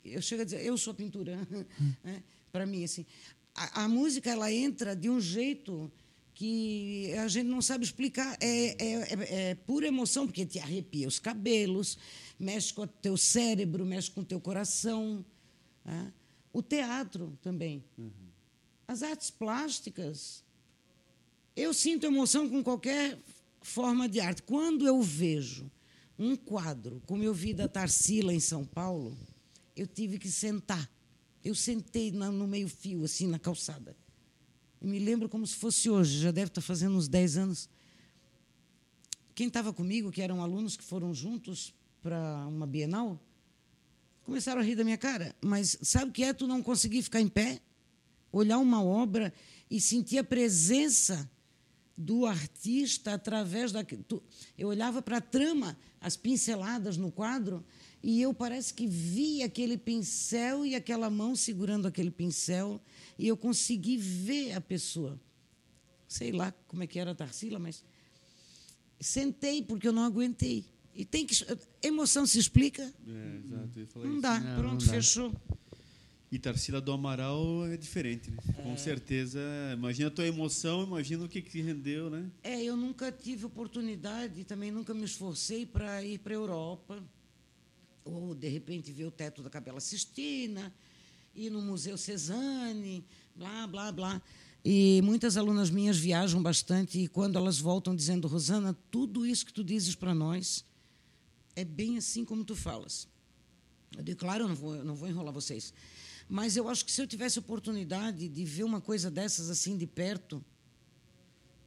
Speaker 4: eu chego a dizer, eu sou a pintura, né? para mim assim. A, a música ela entra de um jeito que a gente não sabe explicar. É, é, é, é pura emoção, porque te arrepia os cabelos, mexe com o teu cérebro, mexe com o teu coração. né? O teatro também. As artes plásticas. Eu sinto emoção com qualquer forma de arte. Quando eu vejo um quadro, como eu vi da Tarsila em São Paulo, eu tive que sentar. Eu sentei no meio-fio, assim, na calçada. Eu me lembro como se fosse hoje, já deve estar fazendo uns 10 anos. Quem estava comigo, que eram alunos que foram juntos, para uma Bienal, começaram a rir da minha cara. Mas sabe o que é tu não conseguir ficar em pé, olhar uma obra e sentir a presença do artista através da. tu- Eu olhava para a trama, as pinceladas no quadro, e eu parece que via aquele pincel e aquela mão segurando aquele pincel, e eu consegui ver a pessoa. Sei lá como é que era a Tarsila, mas sentei porque eu não aguentei. E tem que. Emoção se explica?
Speaker 1: É, exato,
Speaker 4: Não
Speaker 1: isso.
Speaker 4: dá.
Speaker 2: Não,
Speaker 4: Pronto,
Speaker 2: não dá.
Speaker 4: fechou.
Speaker 1: E Tarsila do Amaral é diferente, né? Com certeza. Imagina a tua emoção, imagina o que, que rendeu, né?
Speaker 4: É, eu nunca tive oportunidade, também nunca me esforcei para ir para a Europa, ou de repente ver o teto da Capela Sistina, ir no Museu Cezanne, blá, blá, blá. E muitas alunas minhas viajam bastante e quando elas voltam dizendo, Rosana, tudo isso que tu dizes para nós é bem assim como tu falas. Eu digo, claro, eu não vou, eu não vou enrolar vocês. Mas eu acho que se eu tivesse oportunidade de ver uma coisa dessas assim de perto,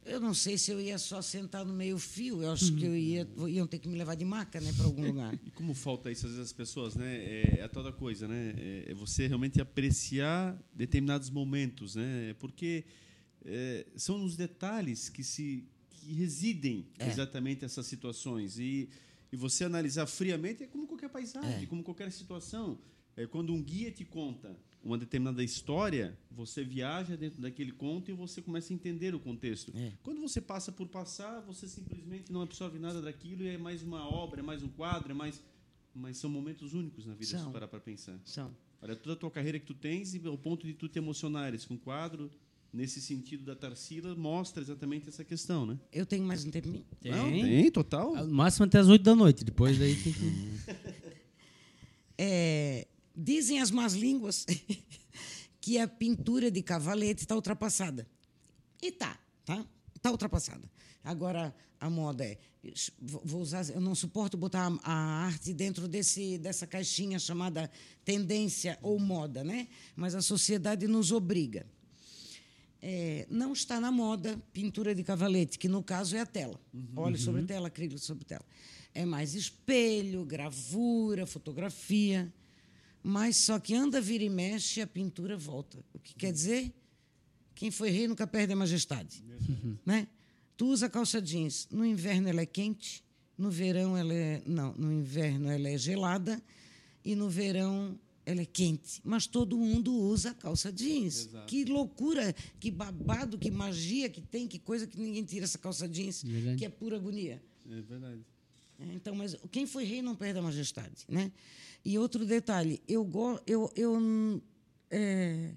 Speaker 4: eu não sei se eu ia só sentar no meio fio. Eu acho que eu ia, iam ter que me levar de maca, né, para algum lugar.
Speaker 1: E como falta isso às vezes as pessoas, né? É, é a tal da coisa, né? É, é você realmente apreciar determinados momentos, né? Porque é, são nos detalhes que se que residem
Speaker 4: É.
Speaker 1: exatamente essas situações e e você analisar friamente é como qualquer paisagem,
Speaker 4: É.
Speaker 1: como qualquer situação. É, quando um guia te conta uma determinada história, você viaja dentro daquele conto e você começa a entender o contexto.
Speaker 4: É.
Speaker 1: Quando você passa por passar, você simplesmente não absorve nada daquilo e é mais uma obra, é mais um quadro, é mais. Mas são momentos únicos na vida, se
Speaker 4: São.
Speaker 1: tu parar para pensar.
Speaker 4: São.
Speaker 1: Olha toda a tua carreira que tu tens e o ponto de tu te emocionares com o quadro, nesse sentido da Tarsila, mostra exatamente essa questão, né?
Speaker 4: Eu tenho mais um tempinho.
Speaker 2: Tem.
Speaker 1: Não, tem, total.
Speaker 2: No máximo até as 8 da noite. Depois daí tem que.
Speaker 4: É, dizem as más línguas que a pintura de cavalete está ultrapassada. E tá, tá? Está ultrapassada. Agora, a moda é. vou- usar, eu não suporto botar a, arte dentro desse, dessa caixinha chamada tendência ou moda, né? Mas a sociedade nos obriga. É, não está na moda pintura de cavalete, que no caso é a tela. Óleo sobre tela, acrílico sobre tela. É mais espelho, gravura, fotografia. Mas só que anda, vira e mexe, a pintura volta. O que quer dizer? Quem foi rei nunca perde a majestade. Né? Tu usa calça jeans. No inverno ela é quente, no verão ela é. Não, no inverno ela é gelada e no verão ela é quente. Mas todo mundo usa calça jeans.
Speaker 1: Exato.
Speaker 4: Que loucura, que babado, que magia que tem, que coisa que ninguém tira essa calça jeans,
Speaker 2: Verdade.
Speaker 4: que é pura agonia.
Speaker 1: É verdade.
Speaker 4: É, Então, mas quem foi rei não perde a majestade, né? E outro detalhe, eu go, eu eu é,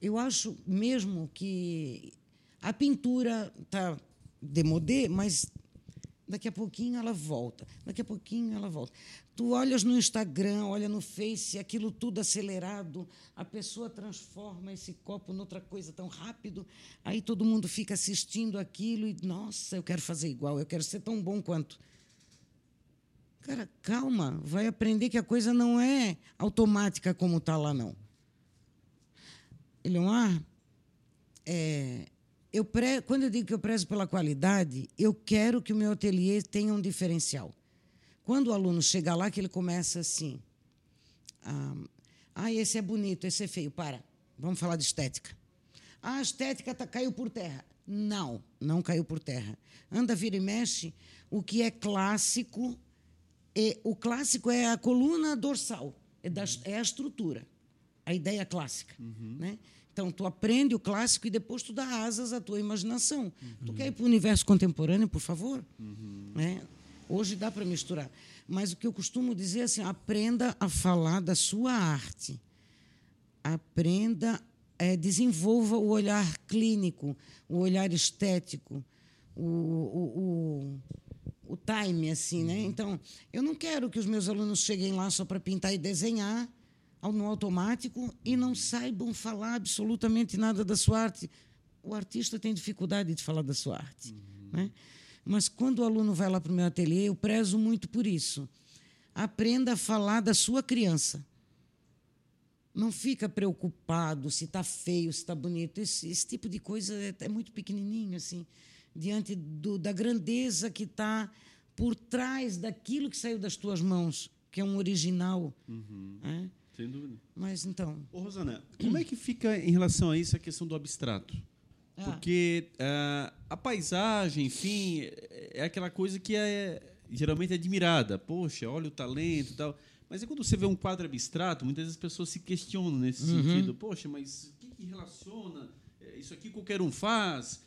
Speaker 4: eu acho mesmo que a pintura tá demodê, mas daqui a pouquinho ela volta. Daqui a pouquinho ela volta. Tu olhas no Instagram, olha no Face, aquilo tudo acelerado, a pessoa transforma esse copo noutra coisa tão rápido, aí todo mundo fica assistindo aquilo e, nossa, eu quero fazer igual, eu quero ser tão bom quanto. Cara, calma, vai aprender que a coisa não é automática como está lá, não. Eleomar, é, eu pre, quando eu digo que eu prezo pela qualidade, eu quero que o meu ateliê tenha um diferencial. Quando o aluno chega lá, que ele começa assim: ah, ah, esse é bonito, esse é feio. Para, vamos falar de estética. Ah, a estética tá, caiu por terra. Não, não caiu por terra. Anda, vira e mexe. O que é clássico, é, o clássico é a coluna dorsal, é, da, é a estrutura, a ideia clássica. Né? Então, tu aprende o clássico e depois tu dá asas à tua imaginação. Tu quer ir para o universo contemporâneo, por favor? Né? Hoje dá para misturar. Mas o que eu costumo dizer é assim: aprenda a falar da sua arte. Aprenda, eh, desenvolva o olhar clínico, o olhar estético, o, o, o, o time, assim, né? Então, eu não quero que os meus alunos cheguem lá só para pintar e desenhar no automático e não saibam falar absolutamente nada da sua arte. O artista tem dificuldade de falar da sua arte, né? Mas quando o aluno vai lá para o meu ateliê, eu prezo muito por isso. Aprenda a falar da sua criança. Não fica preocupado se está feio, se está bonito. Esse, esse tipo de coisa é, é muito pequenininho, assim, diante do, da grandeza que está por trás daquilo que saiu das tuas mãos, que é um original. É?
Speaker 1: Sem dúvida.
Speaker 4: Mas então.
Speaker 1: Ô, Rosana, como é que fica em relação a isso a questão do abstrato?
Speaker 4: Ah.
Speaker 1: Porque ah, a paisagem, enfim, é aquela coisa que é geralmente admirada. Poxa, olha o talento e tal. Mas é quando você vê um quadro abstrato, muitas vezes as pessoas se questionam nesse
Speaker 4: Uhum.
Speaker 1: sentido. Poxa, mas o que, que relaciona? É, Isso aqui qualquer um faz.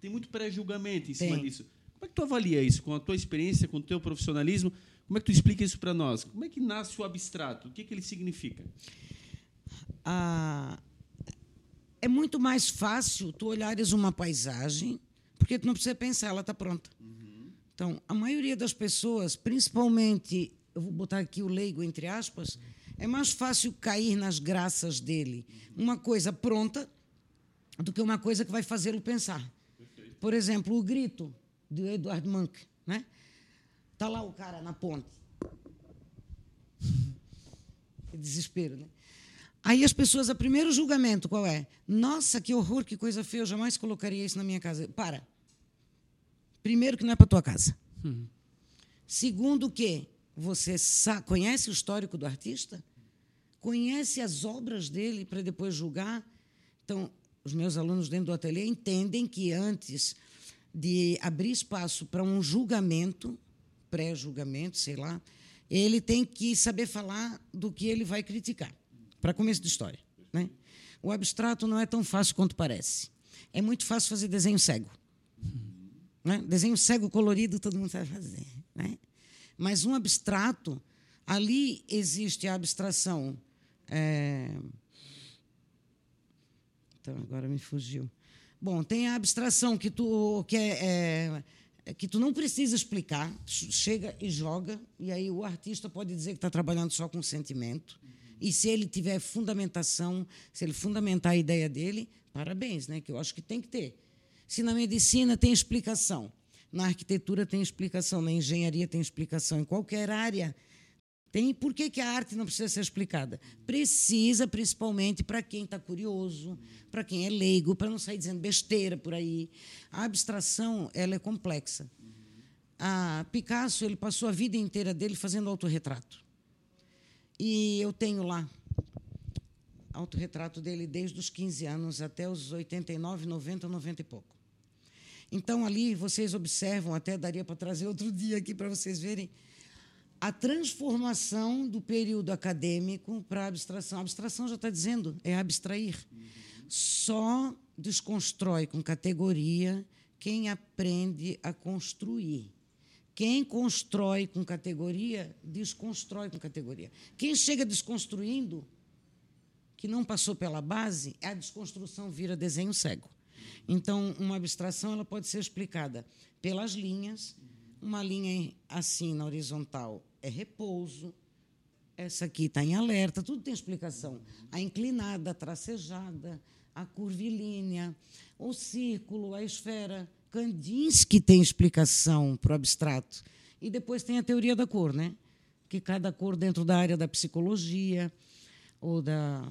Speaker 1: Tem muito pré-julgamento em cima
Speaker 4: Tem.
Speaker 1: disso. Como é que tu avalia isso com a tua experiência, com o teu profissionalismo? Como é que tu explica isso para nós? Como é que nasce o abstrato? O que, que ele significa?
Speaker 4: a- é muito mais fácil tu olhares uma paisagem, porque tu não precisa pensar, ela está pronta. Então, a maioria das pessoas, principalmente, eu vou botar aqui o leigo entre aspas, é mais fácil cair nas graças dele. Uma coisa pronta do que uma coisa que vai fazê-lo pensar. Por exemplo, o grito do Edward Munch, né? Tá lá o cara na ponte. Que desespero, né? Aí as pessoas, o primeiro julgamento qual é? Nossa, que horror, que coisa feia, eu jamais colocaria isso na minha casa. Para. Primeiro que não é para tua casa. Segundo que você conhece o histórico do artista? Conhece as obras dele para depois julgar? Então, os meus alunos dentro do ateliê entendem que antes de abrir espaço para um julgamento, pré-julgamento, sei lá, ele tem que saber falar do que ele vai criticar, para começo de história. Né? O abstrato não é tão fácil quanto parece. É muito fácil fazer desenho cego. Né? Desenho cego colorido todo mundo sabe fazer. Né? Mas um abstrato, ali existe a abstração. é, Então, agora me fugiu. Bom, tem a abstração que tu, que é, é, que tu não precisa explicar, chega e joga, e aí o artista pode dizer que está trabalhando só com sentimento. E se ele tiver fundamentação, se ele fundamentar a ideia dele, parabéns, né? que eu acho que tem que ter. Se na medicina tem explicação, na arquitetura tem explicação, na engenharia tem explicação, em qualquer área tem. Por que, que a arte não precisa ser explicada? Precisa, principalmente para quem está curioso, para quem é leigo, para não sair dizendo besteira por aí. A abstração ela é complexa. A Picasso ele passou a vida inteira dele fazendo autorretrato. E eu tenho lá autorretrato dele desde os 15 anos até os 89, 90, 90 e pouco. Então, ali vocês observam, até daria para trazer outro dia aqui para vocês verem, a transformação do período acadêmico para a abstração. A abstração já está dizendo, é abstrair. Só desconstrói com categoria quem aprende a construir. Quem constrói com categoria, desconstrói com categoria. Quem chega desconstruindo, que não passou pela base, a desconstrução vira desenho cego. Então, uma abstração ela pode ser explicada pelas linhas. Uma linha assim na horizontal é repouso. Essa aqui está em alerta, tudo tem explicação. A inclinada, a tracejada, a curvilínea, o círculo, a esfera. Kandinsky tem explicação para o abstrato. E depois tem a teoria da cor, né? que cada cor dentro da área da psicologia ou da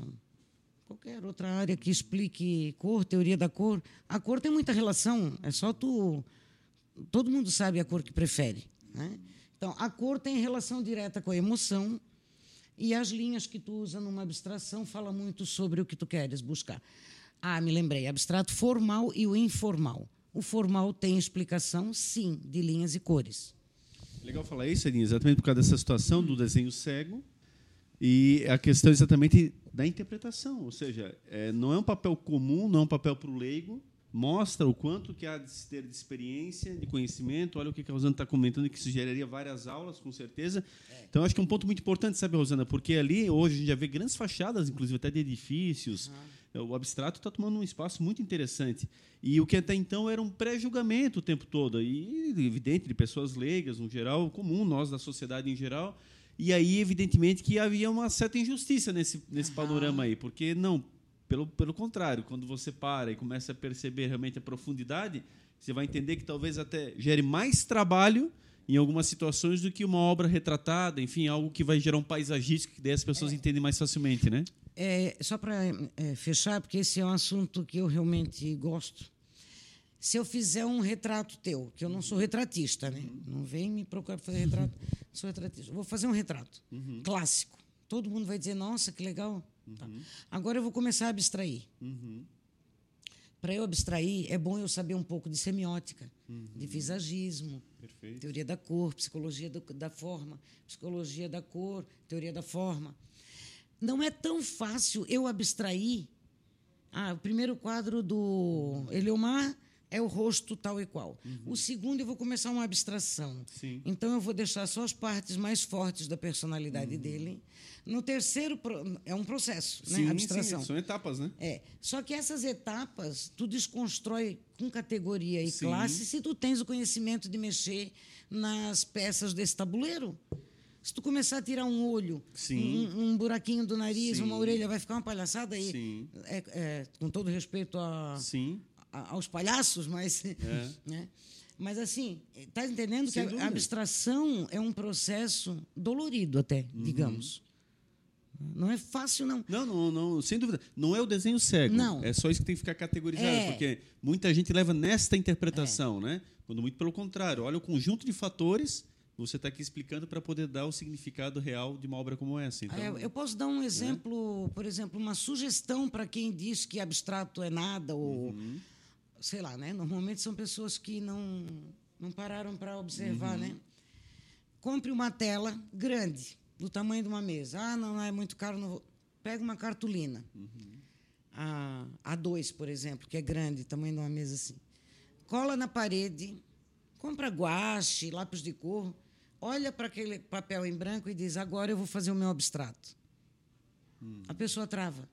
Speaker 4: qualquer outra área que explique cor, teoria da cor. A cor tem muita relação, é só tu. Todo mundo sabe a cor que prefere. Né? Então, a cor tem relação direta com a emoção e as linhas que tu usa numa abstração fala muito sobre o que tu queres buscar. Ah, me lembrei, abstrato formal e o informal. O formal tem explicação, sim, de linhas e cores.
Speaker 1: Legal falar isso, Edinho, exatamente por causa dessa situação do desenho cego e a questão exatamente da interpretação, ou seja, é, não é um papel comum, não é um papel para o leigo, mostra o quanto que há de se ter de experiência, de conhecimento. Olha o que a Rosana está comentando, que sugeriria várias aulas, com certeza. Então, acho que é um ponto muito importante, sabe, Rosana? Porque ali, hoje, a gente já vê grandes fachadas, inclusive até de edifícios. O abstrato está tomando um espaço muito interessante. E o que até então era um pré-julgamento o tempo todo. E, evidente, de pessoas leigas, no geral, comum, nós da sociedade em geral. E aí, evidentemente, que havia uma certa injustiça nesse, nesse panorama aí. Porque, não, pelo, pelo contrário, quando você para e começa a perceber realmente a profundidade, você vai entender que talvez até gere mais trabalho em algumas situações do que uma obra retratada, enfim, algo que vai gerar um paisagístico que daí as pessoas entendem mais facilmente, né?
Speaker 4: É, só para é, fechar, porque esse é um assunto que eu realmente gosto. se eu fizer um retrato teu, que eu não sou retratista, né? Não vem me procurar para fazer retrato, sou retratista. Vou fazer um retrato clássico. Todo mundo vai dizer, nossa, que legal. Tá. Agora eu vou começar a abstrair. Para eu abstrair, é bom eu saber um pouco de semiótica, de visagismo,
Speaker 1: Perfeito.
Speaker 4: teoria da cor, psicologia do- da forma, psicologia da cor, teoria da forma. Não é tão fácil eu abstrair. Ah, o primeiro quadro do Eleomar é o rosto tal e qual. O segundo eu vou começar uma abstração.
Speaker 1: Sim.
Speaker 4: Então eu vou deixar só as partes mais fortes da personalidade dele. No terceiro é um processo, né?
Speaker 1: Sim,
Speaker 4: abstração.
Speaker 1: sim, são etapas, né?
Speaker 4: É. Só que essas etapas tu desconstrói com categoria e
Speaker 1: Sim.
Speaker 4: classe se tu tens o conhecimento de mexer nas peças desse tabuleiro. Se tu começar a tirar um olho, um, um buraquinho do nariz,
Speaker 1: Sim.
Speaker 4: uma orelha, vai ficar uma palhaçada aí.
Speaker 1: Sim.
Speaker 4: É, é, com todo respeito a,
Speaker 1: Sim.
Speaker 4: a- aos palhaços, mas.
Speaker 1: É.
Speaker 4: né? Mas assim, tá entendendo
Speaker 1: Sem
Speaker 4: que a
Speaker 1: dúvida.
Speaker 4: abstração é um processo dolorido até,
Speaker 1: Uhum.
Speaker 4: digamos. Não é fácil, não.
Speaker 1: Não, não, não, sem dúvida. Não é o desenho cego.
Speaker 4: Não.
Speaker 1: É só isso que tem que ficar categorizado,
Speaker 4: É.
Speaker 1: porque muita gente leva nesta interpretação, né? Quando muito pelo contrário, olha o conjunto de fatores você está aqui explicando para poder dar o significado real de uma obra como essa. Então,
Speaker 4: eu- eu posso dar um exemplo, por exemplo, uma sugestão para quem diz que abstrato é nada ou
Speaker 1: Uhum.
Speaker 4: Sei lá, né? Normalmente são pessoas que não não pararam para observar, né? Compre uma tela grande, do tamanho de uma mesa. Ah, não, é muito caro, não vou. Pega uma cartolina. A A2, por exemplo, que é grande, tamanho de uma mesa assim. Cola na parede, compra guache, lápis de cor, olha para aquele papel em branco e diz: agora eu vou fazer o meu abstrato. A pessoa trava.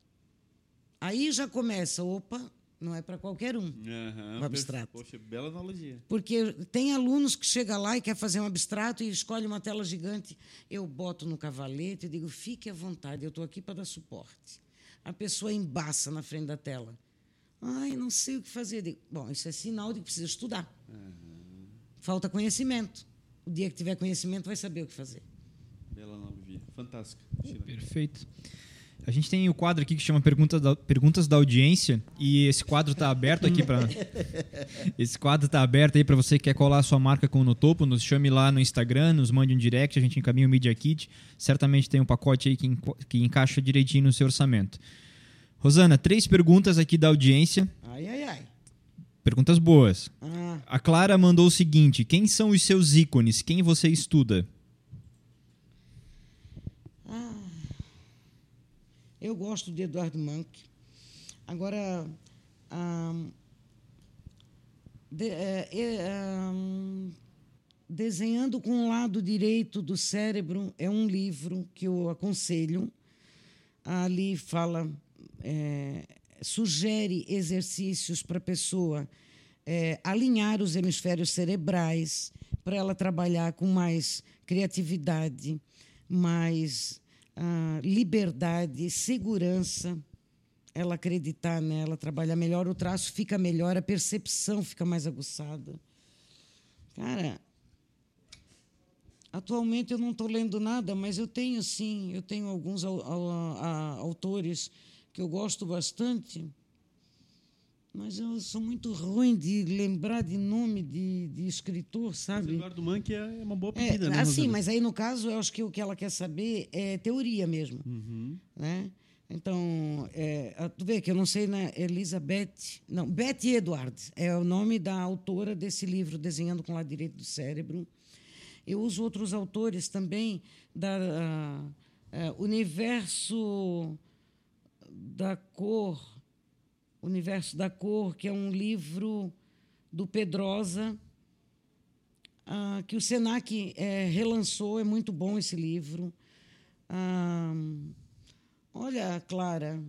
Speaker 4: Aí já começa, opa, não é para qualquer um.
Speaker 1: Aham,
Speaker 4: O abstrato.
Speaker 1: Poxa, bela analogia.
Speaker 4: Porque tem alunos que chega lá e quer fazer um abstrato e escolhe uma tela gigante. Eu boto no cavalete e digo, fique à vontade, eu estou aqui para dar suporte. A pessoa embaça na frente da tela. Ai, não sei o que fazer. Eu digo, Bom, isso é sinal de que precisa estudar. Falta conhecimento. O dia que tiver conhecimento, vai saber o que fazer.
Speaker 1: Bela analogia. Fantástica. Sheila.
Speaker 3: Perfeito. A gente tem o quadro aqui que chama Perguntas da, Perguntas da Audiência e esse quadro está aberto aqui para esse quadro está aberto aí para você que quer colar a sua marca com o No Topo, nos chame lá no Instagram, nos mande um direct, a gente encaminha o Media Kit. Certamente tem um pacote aí que, que encaixa direitinho no seu orçamento. Rosana, três perguntas aqui da audiência,
Speaker 4: Ai, ai, ai.
Speaker 3: perguntas boas.
Speaker 4: Ah,
Speaker 3: A Clara mandou o seguinte: quem são os seus ícones? Quem você estuda?
Speaker 4: Eu gosto de Eduardo Mank. Agora, de- é, ah, Desenhando com o lado direito do cérebro é um livro que eu aconselho. Ali fala, é, sugere exercícios para a pessoa alinhar os hemisférios cerebrais para ela trabalhar com mais criatividade, mais liberdade, segurança. Ela acreditar nela, trabalhar melhor, o traço fica melhor, a percepção fica mais aguçada. Cara, atualmente eu não estou lendo nada, mas eu tenho sim, eu tenho alguns autores que eu gosto bastante. Mas eu sou muito ruim de lembrar de nome de, de escritor,
Speaker 1: Mas
Speaker 4: sabe?
Speaker 1: Eduardo Mank é uma boa
Speaker 4: É,
Speaker 1: pedida, né?
Speaker 4: assim, mas aí no caso, eu acho que o que ela quer saber é teoria mesmo.
Speaker 1: Uhum.
Speaker 4: Né? Então, é, a- tu vê que eu não sei, né? Elizabeth. Não, Betty Edwards é o nome da autora desse livro, Desenhando com o Lado Direito do Cérebro. Eu uso outros autores também da ah, ah, Universo da Cor, Universo da Cor, que é um livro do Pedrosa, ah, que o Senac eh, relançou, é muito bom esse livro. Ah, olha, Clara,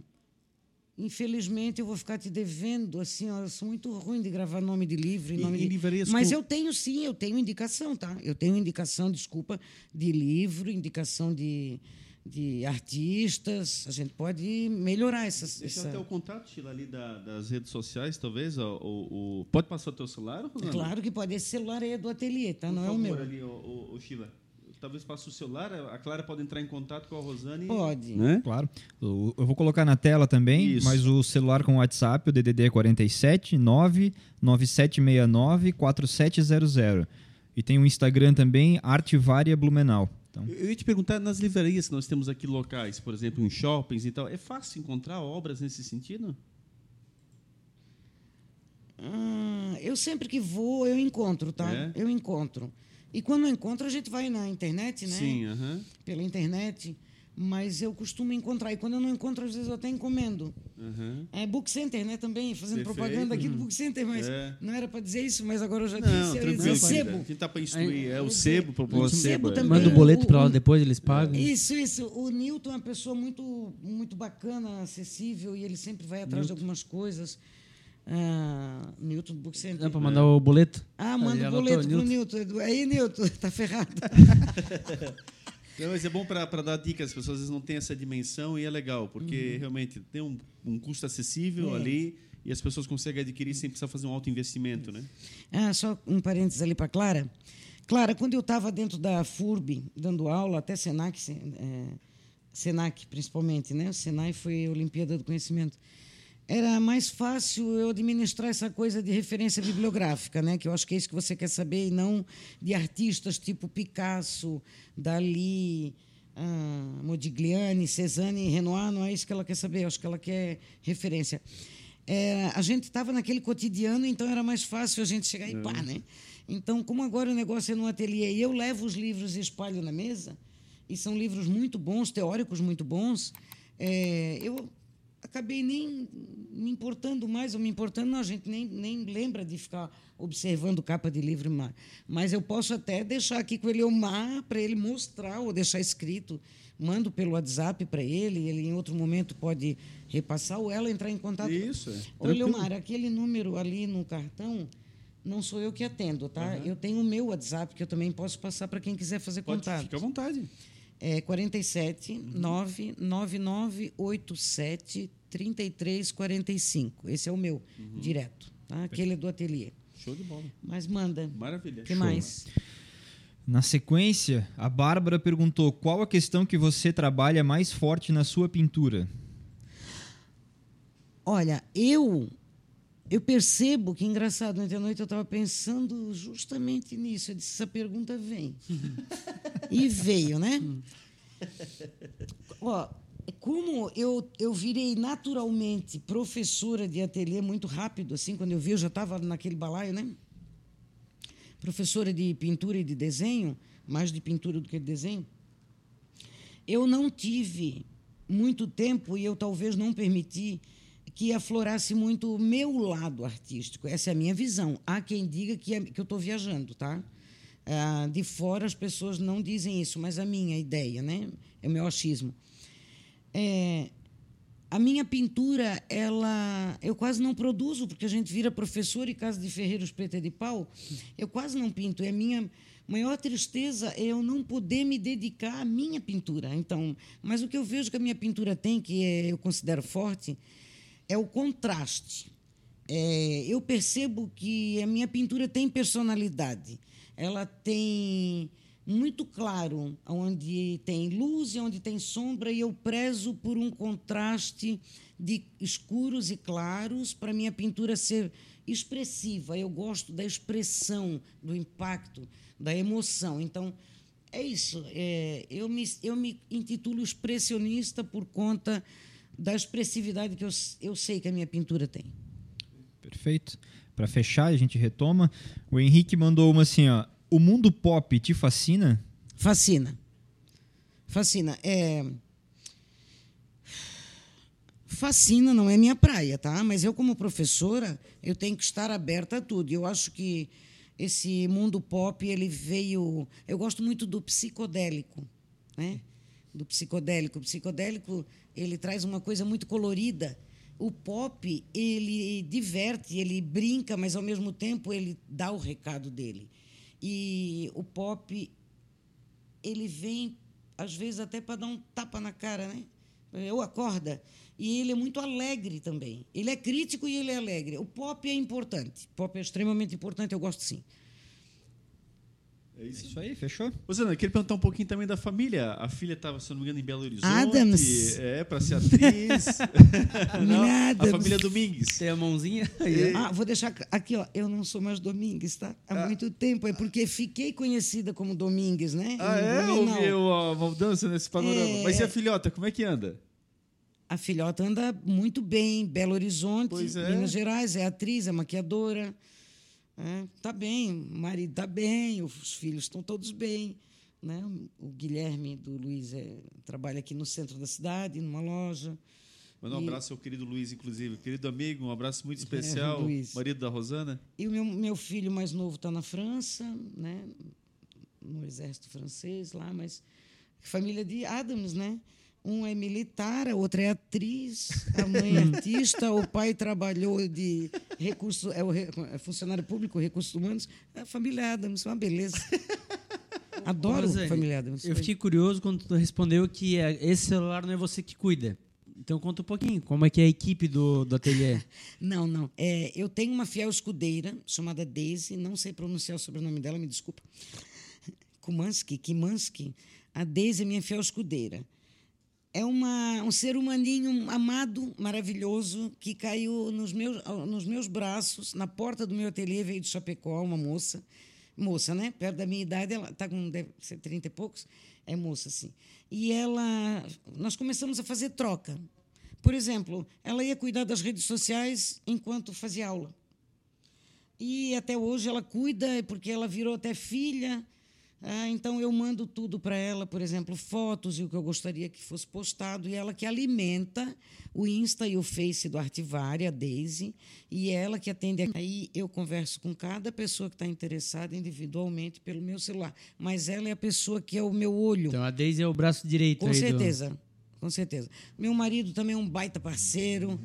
Speaker 4: infelizmente eu vou ficar te devendo, assim, ó, eu sou muito ruim de gravar nome de livro. e nome
Speaker 1: e
Speaker 4: de... Mas eu tenho sim, eu tenho indicação, tá? Eu tenho indicação, desculpa, de livro, indicação de, de artistas. A gente pode melhorar essas.
Speaker 1: Deixa
Speaker 4: essa...
Speaker 1: eu ter o contato, Sheila, ali da- das redes sociais, talvez. ó, o, o- Pode passar o teu celular, Rosana?
Speaker 4: Claro que pode. Esse celular é do ateliê, tá?
Speaker 1: Por
Speaker 4: Não é o
Speaker 1: favor,
Speaker 4: meu.
Speaker 1: ali, o, o, o Sheila. talvez passe o celular, a Clara pode entrar em contato com a Rosane.
Speaker 4: Pode.
Speaker 1: Né?
Speaker 3: Claro. Eu vou colocar na tela também,
Speaker 1: Isso.
Speaker 3: mas o celular com WhatsApp, o DDD é 47 99769 4700. E tem o Instagram também, Artivária Blumenau. Então,
Speaker 1: Eu ia te perguntar, nas livrarias que nós temos aqui locais, por exemplo, em shoppings e tal, é fácil encontrar obras nesse sentido?
Speaker 4: Ah, eu sempre que vou, eu encontro, tá?
Speaker 1: É?
Speaker 4: Eu encontro. E quando eu encontro, a gente vai na internet, né?
Speaker 1: Sim, aham.
Speaker 4: Pela internet. Mas eu costumo encontrar. E quando eu não encontro, às vezes eu até encomendo.
Speaker 1: aham.
Speaker 4: É Book Center, né? Também, fazendo
Speaker 1: Perfeito.
Speaker 4: propaganda aqui do Book Center, mas
Speaker 1: É.
Speaker 4: não era para dizer isso, mas agora eu já
Speaker 1: Não,
Speaker 4: disse. Eu ia
Speaker 1: tranquilo.
Speaker 4: dizer
Speaker 1: querida.
Speaker 4: sebo.
Speaker 1: A gente tá para instruir. É o sebo,
Speaker 4: o
Speaker 1: sebo.
Speaker 4: sebo
Speaker 1: é.
Speaker 4: também.
Speaker 2: Manda o boleto pra
Speaker 4: o-
Speaker 2: ela depois, eles pagam.
Speaker 4: Isso, isso. O Newton é uma pessoa muito, muito bacana, acessível, e ele sempre vai atrás de algumas coisas. Ah, Newton do Book Center.
Speaker 2: Dá pra mandar o boleto?
Speaker 4: Ah, manda o boleto pro
Speaker 2: Newton.
Speaker 4: Newton. Aí, Newton, tá ferrado.
Speaker 1: Não, mas é bom para dar dicas. As pessoas às vezes não têm essa dimensão e é legal, porque realmente tem um, um custo acessível
Speaker 4: Uhum. É.
Speaker 1: ali e as pessoas conseguem adquirir sem precisar fazer um alto investimento, né?
Speaker 4: Ah, só um parênteses ali para Clara. Clara, quando eu estava dentro da FURB, dando aula, até Senac, se- é, Senac principalmente, né? O Senai foi a Olimpíada do Conhecimento. Era mais fácil eu administrar essa coisa de referência bibliográfica, né? Que eu acho que é isso que você quer saber, e não de artistas tipo Picasso, Dali, ah, Modigliani, Cezanne, Renoir, não é isso que ela quer saber, eu acho que ela quer referência. É, a gente estava naquele cotidiano, então era mais fácil a gente chegar e pá, né? Então, como agora o negócio é no ateliê e eu levo os livros e espalho na mesa, e são livros muito bons, teóricos muito bons, é, eu acabei nem me importando mais, ou me importando, não, a gente nem, nem lembra de ficar observando capa de livro mais. Mas eu posso até deixar aqui com ele o mar para ele mostrar, ou deixar escrito. Mando pelo WhatsApp para ele, ele em outro momento pode repassar, ou ela entrar em contato.
Speaker 1: Isso, Tranquilo.
Speaker 4: Leomar, aquele número ali no cartão não sou eu que atendo, tá? Eu tenho o meu WhatsApp, que eu também posso passar para quem quiser fazer
Speaker 1: Pode,
Speaker 4: contato.
Speaker 1: fica à vontade.
Speaker 4: É 47 99987 3345. Esse é o meu, direto. Tá? Aquele é do ateliê.
Speaker 1: Show de bola.
Speaker 4: Mas manda.
Speaker 1: Maravilha.
Speaker 4: O que mais?
Speaker 3: na sequência, a Bárbara perguntou qual a questão que você trabalha mais forte na sua pintura.
Speaker 4: Olha, eu eu percebo que engraçado, ontem à noite eu estava pensando justamente nisso. Eu disse, essa pergunta vem. e veio, né? Ó, como eu, eu virei naturalmente professora de ateliê muito rápido, assim, quando eu vi, eu já estava naquele balaio, né? Professora de pintura e de desenho, mais de pintura do que de desenho. Eu não tive muito tempo e eu talvez não permiti que aflorasse muito o meu lado artístico. Essa é a minha visão. Há quem diga que, é- que eu estou viajando, tá? Ah, de fora as pessoas não dizem isso, mas a minha ideia, né? É o meu achismo. É, a minha pintura, ela, eu quase não produzo, porque a gente vira professor e casa de ferreiros preta de pau. Eu quase não pinto. E a minha maior tristeza é eu não poder me dedicar à minha pintura. Então, mas o que eu vejo que a minha pintura tem, que é- eu considero forte, é o contraste. É, eu percebo que a minha pintura tem personalidade. Ela tem muito claro onde tem luz e onde tem sombra, e eu prezo por um contraste de escuros e claros para minha pintura ser expressiva. Eu gosto da expressão, do impacto, da emoção. Então, é isso. É, eu, me, eu me intitulo expressionista por conta da expressividade que eu, eu sei que a minha pintura tem.
Speaker 3: Perfeito. Para fechar, a gente retoma. O Henrique mandou uma assim, ó. O mundo pop te fascina?
Speaker 4: Fascina. Fascina. É... Fascina não é minha praia, tá? Mas eu, como professora, eu tenho que estar aberta a tudo. Eu acho que esse mundo pop, ele veio... Eu gosto muito do psicodélico, né? Do psicodélico. O psicodélico, ele traz uma coisa muito colorida. O pop, ele diverte, ele brinca, mas, ao mesmo tempo, ele dá o recado dele. E o pop, ele vem, às vezes, até para dar um tapa na cara, né? Eu acorda. E ele é muito alegre também. Ele é crítico e ele é alegre. O pop é importante. O pop é extremamente importante, eu gosto sim.
Speaker 1: É isso.
Speaker 3: Isso aí, fechou?
Speaker 1: Rosana, eu queria perguntar um pouquinho também da família. A filha estava, se não me engano, em Belo Horizonte.
Speaker 4: Adams.
Speaker 1: É, para ser atriz. não, a família Domingues.
Speaker 2: Tem a mãozinha
Speaker 1: É.
Speaker 2: aí.
Speaker 4: Ah, vou deixar aqui, ó. Eu não sou mais Domingues, tá? Há muito tempo. É porque fiquei conhecida como Domingues, né?
Speaker 1: Ah, é?
Speaker 4: Blumenau.
Speaker 1: Ouviu a mudança nesse panorama.
Speaker 4: É.
Speaker 1: Mas e a filhota, como é que anda?
Speaker 4: A filhota anda muito bem, Belo Horizonte,
Speaker 1: é.
Speaker 4: Minas Gerais, é atriz, é maquiadora. É, tá bem, o marido tá bem, os filhos estão todos bem. Né? O Guilherme do Luiz é, trabalha aqui no centro da cidade, numa loja.
Speaker 1: Manda um
Speaker 4: E-
Speaker 1: abraço ao querido Luiz, inclusive. Querido amigo, um abraço muito especial.
Speaker 4: Luiz.
Speaker 1: marido da Rosana.
Speaker 4: E o meu, meu filho mais novo está na França, né? no exército francês lá, mas família de Adams, né? Um é militar, a outra é atriz, a mãe é artista, o pai trabalhou de recurso, é, o é funcionário público, recursos humanos. A família Adams, uma beleza. Adoro a família Adams.
Speaker 2: Eu fiquei curioso quando tu respondeu que é, esse celular não é você que cuida. Então conta um pouquinho, como é que é a equipe do, do ateliê?
Speaker 4: Não, não. É, eu tenho uma fiel escudeira chamada Daisy, não sei pronunciar o sobrenome dela, me desculpa. Kumansky, Kimansky. A Daisy é minha fiel escudeira. É uma, um ser humaninho amado, maravilhoso, que caiu nos meus, nos meus braços, na porta do meu ateliê, veio de Chapecó, uma moça. Moça, né? Perto da minha idade, ela está com deve ser 30 e poucos, é moça, sim. E ela. Nós começamos a fazer troca. Por exemplo, ela ia cuidar das redes sociais enquanto fazia aula. E até hoje ela cuida, porque ela virou até filha. Ah, então eu mando tudo para ela, por exemplo, fotos e o que eu gostaria que fosse postado, e ela que alimenta o Insta e o Face do Artivari, a Daisy, e ela que atende. Aí eu converso com cada pessoa que está interessada individualmente pelo meu celular, mas ela é a pessoa que é o meu olho.
Speaker 2: Então a Deise é o braço direito
Speaker 4: Com
Speaker 2: aí do-
Speaker 4: certeza, com certeza. Meu marido também é um baita parceiro,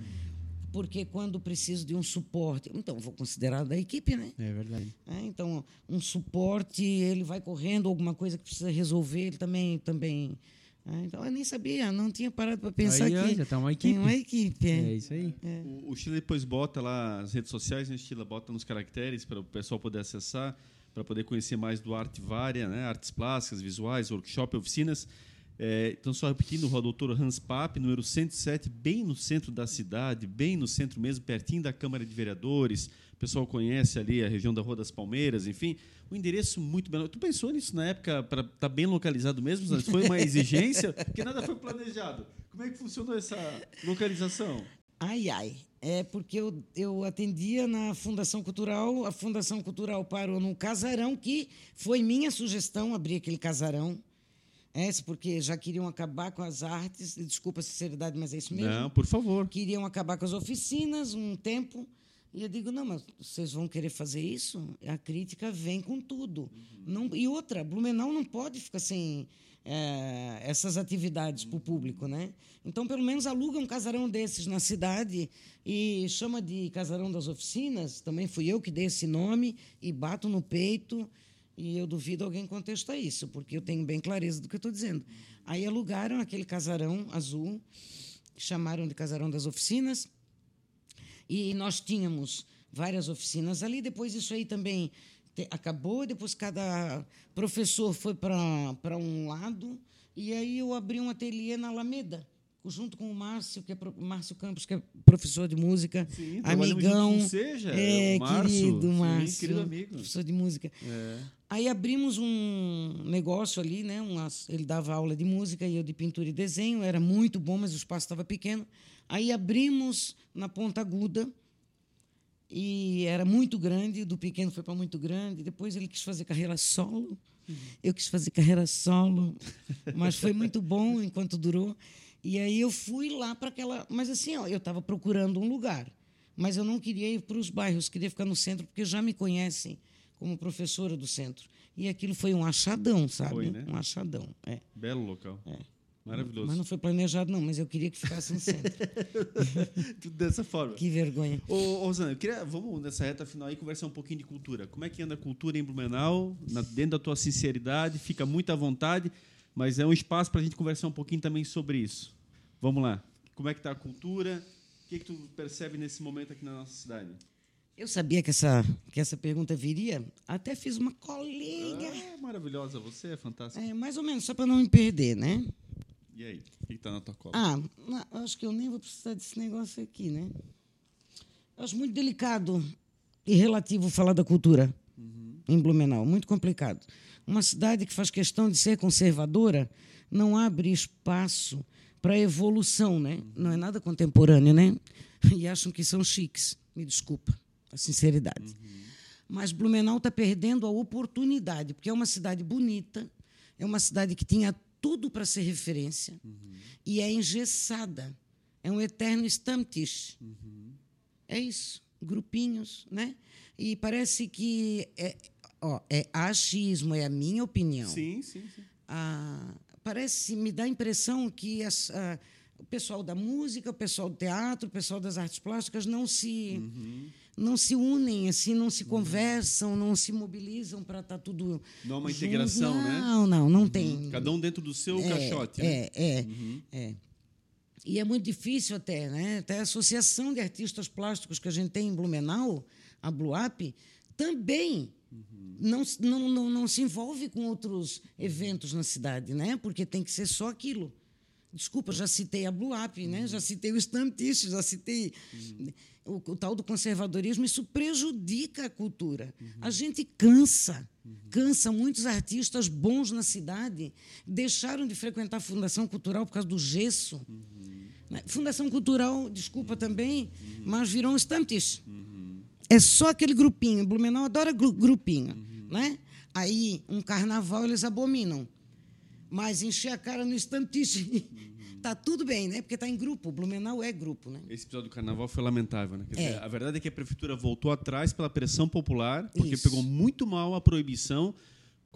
Speaker 4: porque quando preciso de um suporte, então vou considerar da equipe, né?
Speaker 2: É verdade.
Speaker 4: É, então, um suporte, ele vai correndo, alguma coisa que precisa resolver, ele também. também é, então, eu nem sabia, não tinha parado para pensar
Speaker 2: Aí,
Speaker 4: que
Speaker 2: já tá uma
Speaker 4: tem
Speaker 2: equipe.
Speaker 4: uma equipe.
Speaker 2: É
Speaker 4: É.
Speaker 2: isso aí.
Speaker 1: O, o Sheila depois bota lá as redes sociais, né? O Sheila bota nos caracteres para o pessoal poder acessar, para poder conhecer mais do Arte Vária, né? Artes plásticas, visuais, workshop, oficinas. É, então, só repetindo, o doutor Hans Papp, número 107, bem no centro da cidade, bem no centro mesmo, pertinho da Câmara de Vereadores. O pessoal conhece ali a região da Rua das Palmeiras, enfim. Um endereço muito bem. Tu pensou nisso na época para estar bem localizado mesmo? Foi uma exigência? Porque nada foi planejado. Como é que funcionou essa localização?
Speaker 4: Ai, ai. É porque eu, eu atendia na Fundação Cultural, a Fundação Cultural parou num casarão que foi minha sugestão abrir aquele casarão. É, porque já queriam acabar com as artes, desculpa a sinceridade, mas é isso mesmo.
Speaker 1: Não, por favor.
Speaker 4: queriam acabar com as oficinas um tempo. E eu digo, não, mas vocês vão querer fazer isso? A crítica vem com tudo. Não, e outra, Blumenau não pode ficar sem eh, essas atividades para o público, né? Então, pelo menos aluga um casarão desses na cidade e chama de casarão das oficinas. Também fui eu que dei esse nome e bato no peito. E eu duvido alguém contestar isso, porque eu tenho bem clareza do que eu estou dizendo. Aí alugaram aquele casarão azul, chamaram de casarão das oficinas, e nós tínhamos várias oficinas ali. Depois isso aí também acabou, depois cada professor foi para um lado, e aí eu abri um ateliê na Alameda, junto com o Márcio, que é pro- Márcio Campos, que é professor de música,
Speaker 1: Sim,
Speaker 4: amigão.
Speaker 1: Seja,
Speaker 4: é,
Speaker 1: o Márcio,
Speaker 4: querido
Speaker 1: sim,
Speaker 4: Márcio,
Speaker 1: querido amigo.
Speaker 4: professor de música.
Speaker 1: É.
Speaker 4: Aí abrimos um negócio ali, né? ele dava aula de música e eu de pintura e desenho. Era muito bom, mas o espaço estava pequeno. Aí abrimos na Ponta Aguda e era muito grande. Do pequeno foi para muito grande. Depois ele quis fazer carreira solo. Eu quis fazer carreira solo, mas foi muito bom enquanto durou. E aí eu fui lá para aquela. Mas assim, ó, eu estava procurando um lugar, mas eu não queria ir para os bairros, queria ficar no centro, porque já me conhecem como professora do centro. E aquilo foi um achadão, sabe?
Speaker 1: Foi, né?
Speaker 4: Um achadão. É.
Speaker 1: Belo local.
Speaker 4: É.
Speaker 1: Maravilhoso.
Speaker 4: Mas não foi planejado, não, mas eu queria que ficasse no centro.
Speaker 1: Tudo dessa forma.
Speaker 4: que vergonha.
Speaker 1: Ô, Rosana, eu queria, vamos nessa reta final aí conversar um pouquinho de cultura. Como é que anda a cultura em Blumenau? Na- dentro da tua sinceridade, fica muito à vontade, mas é um espaço para a gente conversar um pouquinho também sobre isso. Vamos lá. Como é que está a cultura? O que, que tu percebe nesse momento aqui na nossa cidade?
Speaker 4: Eu sabia que essa, que essa pergunta viria, até fiz uma colinha.
Speaker 1: Ah, maravilhosa, você é fantástica.
Speaker 4: É, mais ou menos, só para não me perder, né?
Speaker 1: E aí, o que está na tua cola?
Speaker 4: Ah, na- acho que eu nem vou precisar desse negócio aqui, né? Acho muito delicado e relativo falar da cultura em Blumenau, muito complicado. Uma cidade que faz questão de ser conservadora não abre espaço para evolução, né? Não é nada contemporâneo, né? E acham que são chiques. Me desculpa a sinceridade. Mas Blumenau está perdendo a oportunidade, porque é uma cidade bonita, é uma cidade que tinha tudo para ser referência e é engessada. É um eterno Stammtisch. É isso, grupinhos, né? E parece que é, ó, é achismo, é a minha opinião.
Speaker 1: Sim, sim, sim.
Speaker 4: Ah, parece, me dá a impressão que as- ah, o pessoal da música, o pessoal do teatro, o pessoal das artes plásticas não se não se unem, assim, não se conversam, não se mobilizam para estar tudo.
Speaker 1: Não é uma
Speaker 4: junto.
Speaker 1: integração, né?
Speaker 4: Não, não, não tem.
Speaker 1: Cada um dentro do seu
Speaker 4: É,
Speaker 1: caixote. né?
Speaker 4: É, é, é. E é muito difícil até, né? Até a Associação de Artistas Plásticos que a gente tem em Blumenau, a Bluap, também não, se- não, não, não se envolve com outros eventos na cidade, né? Porque tem que ser só aquilo. Desculpa, já citei a Bluap, né? já citei o Stamptisch, já citei o, o tal do conservadorismo. Isso prejudica a cultura. A gente cansa, cansa. Muitos artistas bons na cidade deixaram de frequentar a Fundação Cultural por causa do gesso. Né? Fundação Cultural, desculpa também, mas virou um Stamptisch. É só aquele grupinho. Blumenau adora gru- grupinho. Né? Aí, um carnaval, eles abominam. Mas encher a cara no Stamptisch. tá tudo bem, né? Porque tá em grupo. Blumenau é grupo, né?
Speaker 1: Esse episódio do carnaval foi lamentável, né? Quer
Speaker 4: É.
Speaker 1: dizer, a verdade é que a prefeitura voltou atrás pela pressão popular, porque
Speaker 4: Isso.
Speaker 1: pegou muito mal a proibição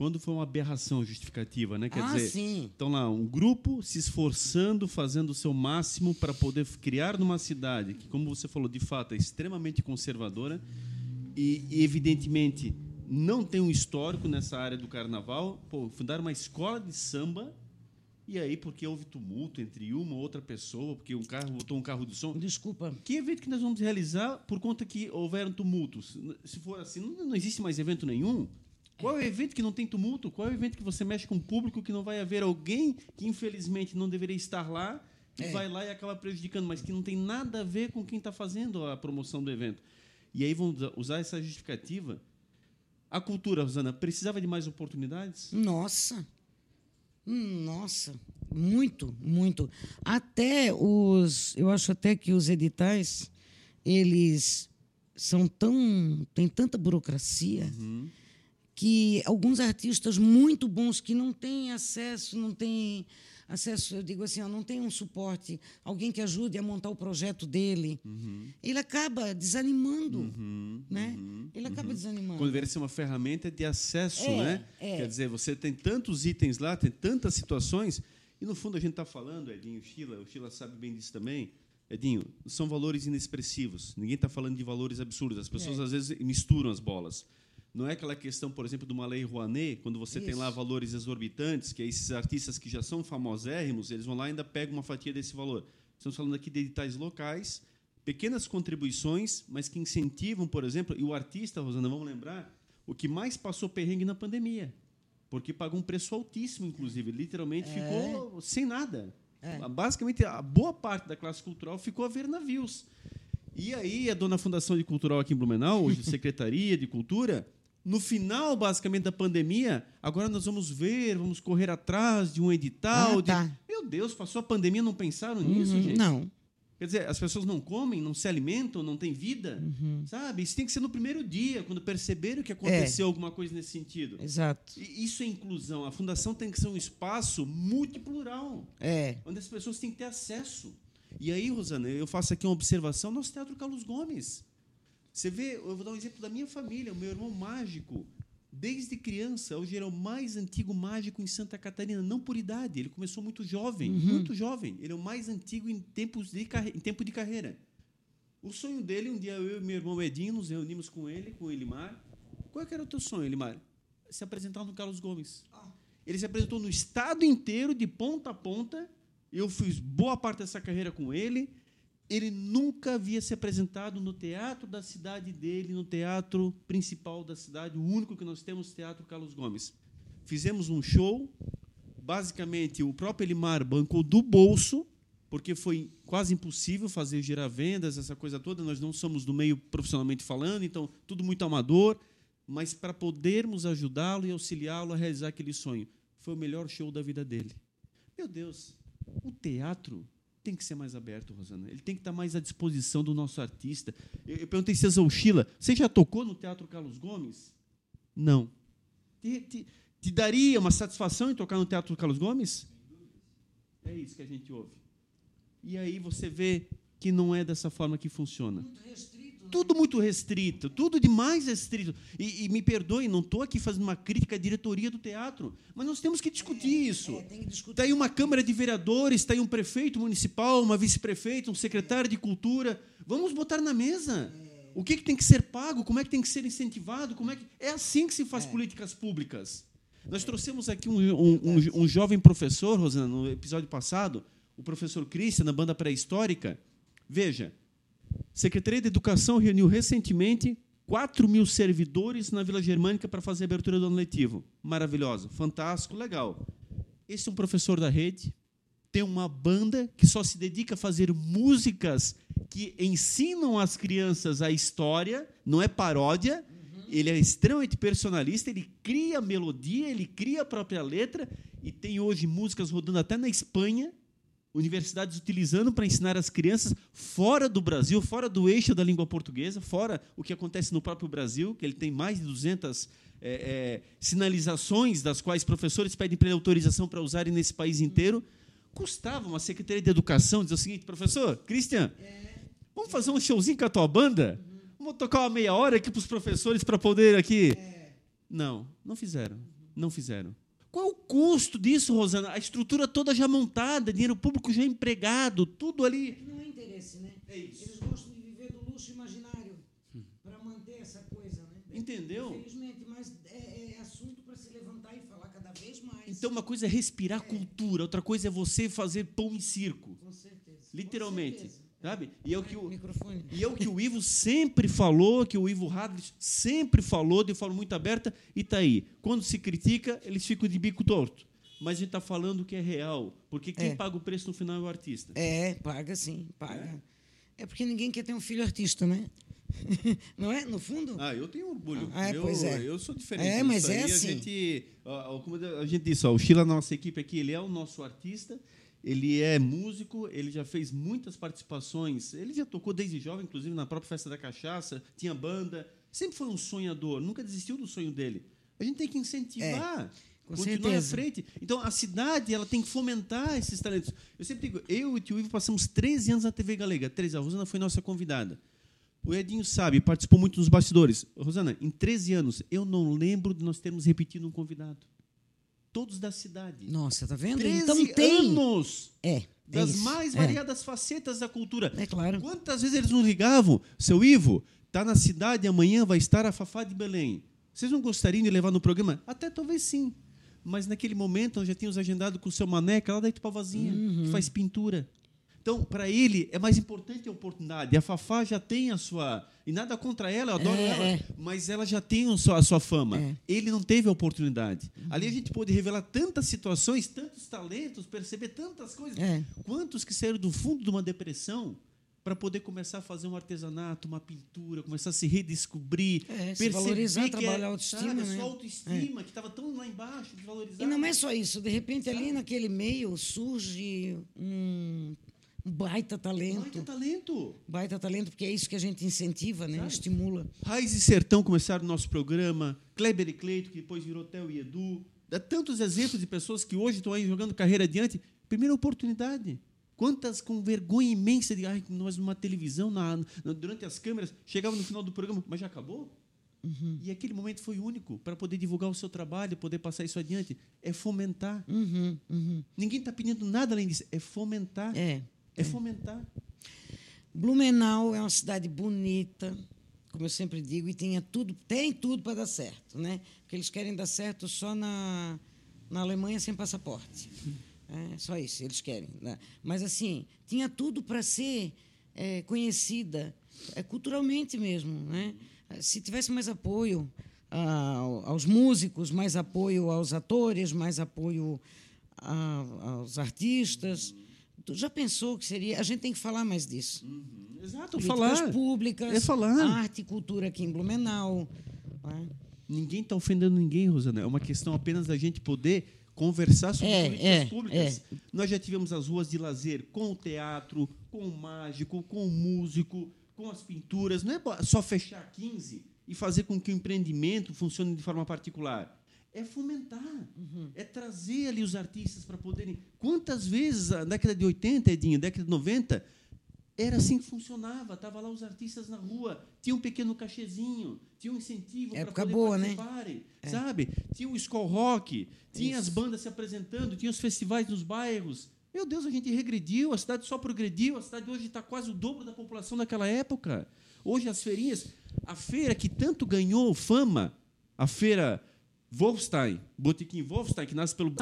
Speaker 1: quando foi uma aberração justificativa, né? Quer
Speaker 4: ah,
Speaker 1: dizer,
Speaker 4: sim.
Speaker 1: então lá, um grupo se esforçando, fazendo o seu máximo para poder criar numa cidade que, como você falou, de fato é extremamente conservadora e, e, evidentemente não tem um histórico nessa área do carnaval. Pô, fundaram uma escola de samba e aí porque houve tumulto entre uma ou outra pessoa, porque um carro botou um carro de som.
Speaker 4: Desculpa.
Speaker 1: Que evento que nós vamos realizar por conta que houveram tumultos? Se for assim, não, não existe mais evento nenhum. Qual é o evento que não tem tumulto? Qual é o evento que você mexe com o público que não vai haver alguém que infelizmente não deveria estar lá e
Speaker 4: É.
Speaker 1: vai lá e acaba prejudicando, mas que não tem nada a ver com quem está fazendo a promoção do evento? E aí vão usa- usar essa justificativa. A cultura, Rosana, precisava de mais oportunidades?
Speaker 4: Nossa. Nossa, muito, muito. Até os, eu acho até que os editais, eles são tão, tem tanta burocracia que alguns artistas muito bons que não têm acesso, não têm acesso, eu digo assim, ó, não tem um suporte, alguém que ajude a montar o projeto dele, ele acaba desanimando, né? Ele acaba desanimando.
Speaker 1: Quando ser uma ferramenta de acesso,
Speaker 4: É,
Speaker 1: né?
Speaker 4: é.
Speaker 1: Quer dizer, você tem tantos itens lá, tem tantas situações, e no fundo a gente está falando, Edinho, Sheila, o Sheila sabe bem disso também. Edinho, são valores inexpressivos. Ninguém está falando de valores absurdos. As pessoas
Speaker 4: É.
Speaker 1: às vezes misturam as bolas. Não é aquela questão, por exemplo, de uma lei Rouanet, quando você tem lá
Speaker 4: Isso.
Speaker 1: valores exorbitantes, que esses artistas que já são famosérrimos, eles vão lá e ainda pegam uma fatia desse valor. Estamos falando aqui de editais locais, pequenas contribuições, mas que incentivam, por exemplo, e o artista, Rosana, vamos lembrar, o que mais passou perrengue na pandemia, porque pagou um preço altíssimo, inclusive, literalmente ficou sem nada. Basicamente, a boa parte da classe cultural ficou a ver navios. E aí, a dona Fundação de Cultural aqui em Blumenau, hoje Secretaria de Cultura, no final, basicamente, da pandemia, agora nós vamos ver, vamos correr atrás de um edital.
Speaker 4: Ah,
Speaker 1: de-
Speaker 4: tá.
Speaker 1: Meu Deus, passou a pandemia, não pensaram nisso,
Speaker 4: Uhum,
Speaker 1: gente?
Speaker 4: Não.
Speaker 1: Quer dizer, as pessoas não comem, não se alimentam, não têm vida,
Speaker 4: Uhum.
Speaker 1: sabe? Isso tem que ser no primeiro dia, quando perceberam que aconteceu alguma coisa nesse sentido.
Speaker 4: Exato.
Speaker 1: E isso é inclusão. A fundação tem que ser um espaço multiplural,
Speaker 4: É.
Speaker 1: onde as pessoas têm que ter acesso. E aí, Rosana, eu faço aqui uma observação. Nosso Teatro Carlos Gomes. Você vê, eu vou dar um exemplo da minha família, o meu irmão mágico. Desde criança, hoje ele é o mais antigo mágico em Santa Catarina, não por idade. Ele começou muito jovem, muito jovem. Ele é o mais antigo em, tempos de carre- em tempo de carreira. O sonho dele, um dia eu e meu irmão Edinho nos reunimos com ele, com o Elimar. Qual é era o teu sonho, Elimar? Se apresentar no Carlos Gomes. Ele se apresentou no estado inteiro, de ponta a ponta. Eu fiz boa parte dessa carreira com ele. Ele nunca havia se apresentado no teatro da cidade dele, no teatro principal da cidade, o único que nós temos, Teatro Carlos Gomes. Fizemos um show, basicamente o próprio Elimar bancou do bolso, porque foi quase impossível fazer girar vendas, essa coisa toda. Nós não somos do meio profissionalmente falando, então tudo muito amador, mas para podermos ajudá-lo e auxiliá-lo a realizar aquele sonho. Foi o melhor show da vida dele. Meu Deus, o teatro tem que ser mais aberto, Rosana. Ele tem que estar mais à disposição do nosso artista. Eu, eu perguntei se a Sheila, você já tocou no Teatro Carlos Gomes? Não. Te, te, te daria uma satisfação em tocar no Teatro Carlos Gomes? É isso que a gente ouve. E aí você vê que não é dessa forma que funciona.
Speaker 4: Muito restrito.
Speaker 1: Tudo muito restrito, tudo demais restrito. E, e me perdoe, não estou aqui fazendo uma crítica à diretoria do teatro, mas nós temos que discutir isso.
Speaker 4: É, tem que discutir.
Speaker 1: Está aí uma Câmara de Vereadores, está aí um prefeito municipal, uma vice-prefeita, um secretário de Cultura. Vamos botar na mesa. O que, que tem que ser pago? Como é que tem que ser incentivado? Como é, que... é assim que se faz políticas públicas. Nós trouxemos aqui um, um, um, um jovem professor, Rosana, no episódio passado, o professor Christian, na banda pré-histórica. Veja, Secretaria de Educação reuniu recentemente 4 mil servidores na Vila Germânica para fazer a abertura do ano letivo. Maravilhoso, fantástico, legal. Esse é um professor da rede, tem uma banda que só se dedica a fazer músicas que ensinam as crianças a história, não é paródia. Ele é extremamente personalista, ele cria melodia, ele cria a própria letra e tem hoje músicas rodando até na Espanha universidades utilizando para ensinar as crianças fora do Brasil, fora do eixo da língua portuguesa, fora o que acontece no próprio Brasil, que ele tem mais de 200 é, é, sinalizações das quais professores pedem para autorização para usarem nesse país inteiro. Custava uma secretaria de educação dizer o seguinte, professor, Christian, vamos fazer um showzinho com a tua banda? Vamos tocar uma meia hora aqui para os professores para poder aqui... Não, não fizeram, não fizeram. Qual é o custo disso, Rosana? A estrutura toda já montada, dinheiro público já empregado, tudo ali.
Speaker 4: Não é interesse, né?
Speaker 1: É isso.
Speaker 4: Eles gostam de viver do luxo imaginário para manter essa coisa, né?
Speaker 1: Entendeu?
Speaker 4: Infelizmente, mas é, é assunto para se levantar e falar cada vez mais.
Speaker 1: Então, uma coisa é respirar cultura, outra coisa é você fazer pão em circo.
Speaker 4: Com certeza.
Speaker 1: Literalmente.
Speaker 4: Com certeza.
Speaker 1: Sabe? E é o que o,
Speaker 4: Microfone.
Speaker 1: E é o que o Ivo sempre falou, que o Ivo Hadley sempre falou de forma muito aberta, e está aí. Quando se critica, eles ficam de bico torto. Mas a gente está falando que é real, porque quem
Speaker 4: É.
Speaker 1: paga o preço no final é o artista.
Speaker 4: É, paga sim, paga. É porque ninguém quer ter um filho artista, né? Não é? No fundo?
Speaker 1: Ah, eu tenho orgulho.
Speaker 4: Ah, é,
Speaker 1: eu,
Speaker 4: pois é.
Speaker 1: eu sou diferente.
Speaker 4: É, mas é assim.
Speaker 1: A gente, como a gente disse, ó, o Sheila, nossa equipe aqui, ele é o nosso artista. Ele é músico, ele já fez muitas participações. Ele já tocou desde jovem, inclusive na própria Festa da Cachaça, tinha banda. Sempre foi um sonhador, nunca desistiu do sonho dele. A gente tem que incentivar.
Speaker 4: É, com
Speaker 1: continuar à frente. Então, a cidade ela tem que fomentar esses talentos. Eu sempre digo, eu e o tio Ivo passamos 13 anos na TV Galega. 13, a Rosana foi nossa convidada. O Edinho sabe, participou muito nos bastidores. Rosana, em 13 anos, eu não lembro de nós termos repetido um convidado. Todos da cidade.
Speaker 4: Nossa, tá vendo?
Speaker 1: 13
Speaker 4: Então tem.
Speaker 1: anos
Speaker 4: É. é
Speaker 1: das mais
Speaker 4: É.
Speaker 1: variadas facetas da cultura.
Speaker 4: É claro.
Speaker 1: Quantas vezes eles nos ligavam? Seu Ivo, tá na cidade, amanhã vai estar a Fafá de Belém. Vocês não gostariam de levar no programa? Até talvez sim. Mas naquele momento nós já tínhamos agendado com o seu Maneca lá da Itupavazinha,
Speaker 4: Uhum.
Speaker 1: que faz pintura. Então, para ele, é mais importante a oportunidade. A Fafá já tem a sua. E nada contra ela, eu adoro
Speaker 4: É,
Speaker 1: ela,
Speaker 4: é.
Speaker 1: mas ela já tem a sua, a sua fama.
Speaker 4: É.
Speaker 1: Ele não teve a oportunidade. Ali a gente pôde revelar tantas situações, tantos talentos, perceber tantas coisas.
Speaker 4: É.
Speaker 1: Quantos que saíram do fundo de uma depressão para poder começar a fazer um artesanato, uma pintura, começar a se redescobrir,
Speaker 4: É, se
Speaker 1: perceber
Speaker 4: valorizar,
Speaker 1: que
Speaker 4: trabalhar
Speaker 1: é,
Speaker 4: a autoestima,
Speaker 1: sabe, a
Speaker 4: né?
Speaker 1: sua autoestima, que estava tão lá embaixo, desvalorizada.
Speaker 4: E não é só isso. De repente, ali naquele meio surge um baita talento.
Speaker 1: Baita talento.
Speaker 4: Baita talento, porque é isso que a gente incentiva, né? Estimula.
Speaker 1: Raiz e Sertão começaram o nosso programa, Kleber e Cleito, que depois virou Theo e Edu. Dá tantos exemplos de pessoas que hoje estão aí jogando carreira adiante. Primeira oportunidade. Quantas com vergonha imensa de ai, nós numa televisão, na, na- durante as câmeras, chegava no final do programa, mas já acabou? E aquele momento foi único para poder divulgar o seu trabalho, poder passar isso adiante. É fomentar.
Speaker 4: Uhum, uhum.
Speaker 1: Ninguém está pedindo nada além disso. É fomentar.
Speaker 4: É.
Speaker 1: É fomentar.
Speaker 4: Blumenau é uma cidade bonita, como eu sempre digo, e tinha tudo, tem tudo para dar certo, né? Porque eles querem dar certo só na, na Alemanha sem passaporte. É só isso, eles querem. Né? Mas assim, tinha tudo para ser é, conhecida, é, culturalmente mesmo. Né? Se tivesse mais apoio ah, aos músicos, mais apoio aos atores, mais apoio a, aos artistas. Tu já pensou que seria? A gente tem que falar mais disso.
Speaker 1: Exato,
Speaker 4: Políticas
Speaker 1: falar.
Speaker 4: públicas,
Speaker 1: É falar.
Speaker 4: arte e cultura aqui em Blumenau. né?
Speaker 1: Ninguém está ofendendo ninguém, Rosana. É uma questão apenas da gente poder conversar sobre
Speaker 4: É,
Speaker 1: políticas
Speaker 4: é,
Speaker 1: públicas. Nós já tivemos as ruas de lazer com o teatro, com o mágico, com o músico, com as pinturas. Não é só fechar 15 e fazer com que o empreendimento funcione de forma particular. É fomentar, é trazer ali os artistas para poderem. Quantas vezes, na década de 80, Edinho, década de 90, era assim que funcionava. Tava lá os artistas na rua, tinha um pequeno cachezinho, tinha um incentivo para poder
Speaker 4: boa, né?
Speaker 1: participarem, sabe? Tinha o Skull Rock, tinha as bandas se apresentando, tinha os festivais nos bairros. Meu Deus, a gente regrediu, a cidade só progrediu, a cidade hoje está quase o dobro da população daquela época. Hoje as feirinhas, a feira que tanto ganhou fama, a feira Wolfstein, Botequim Wolfstein, que nasce pelo.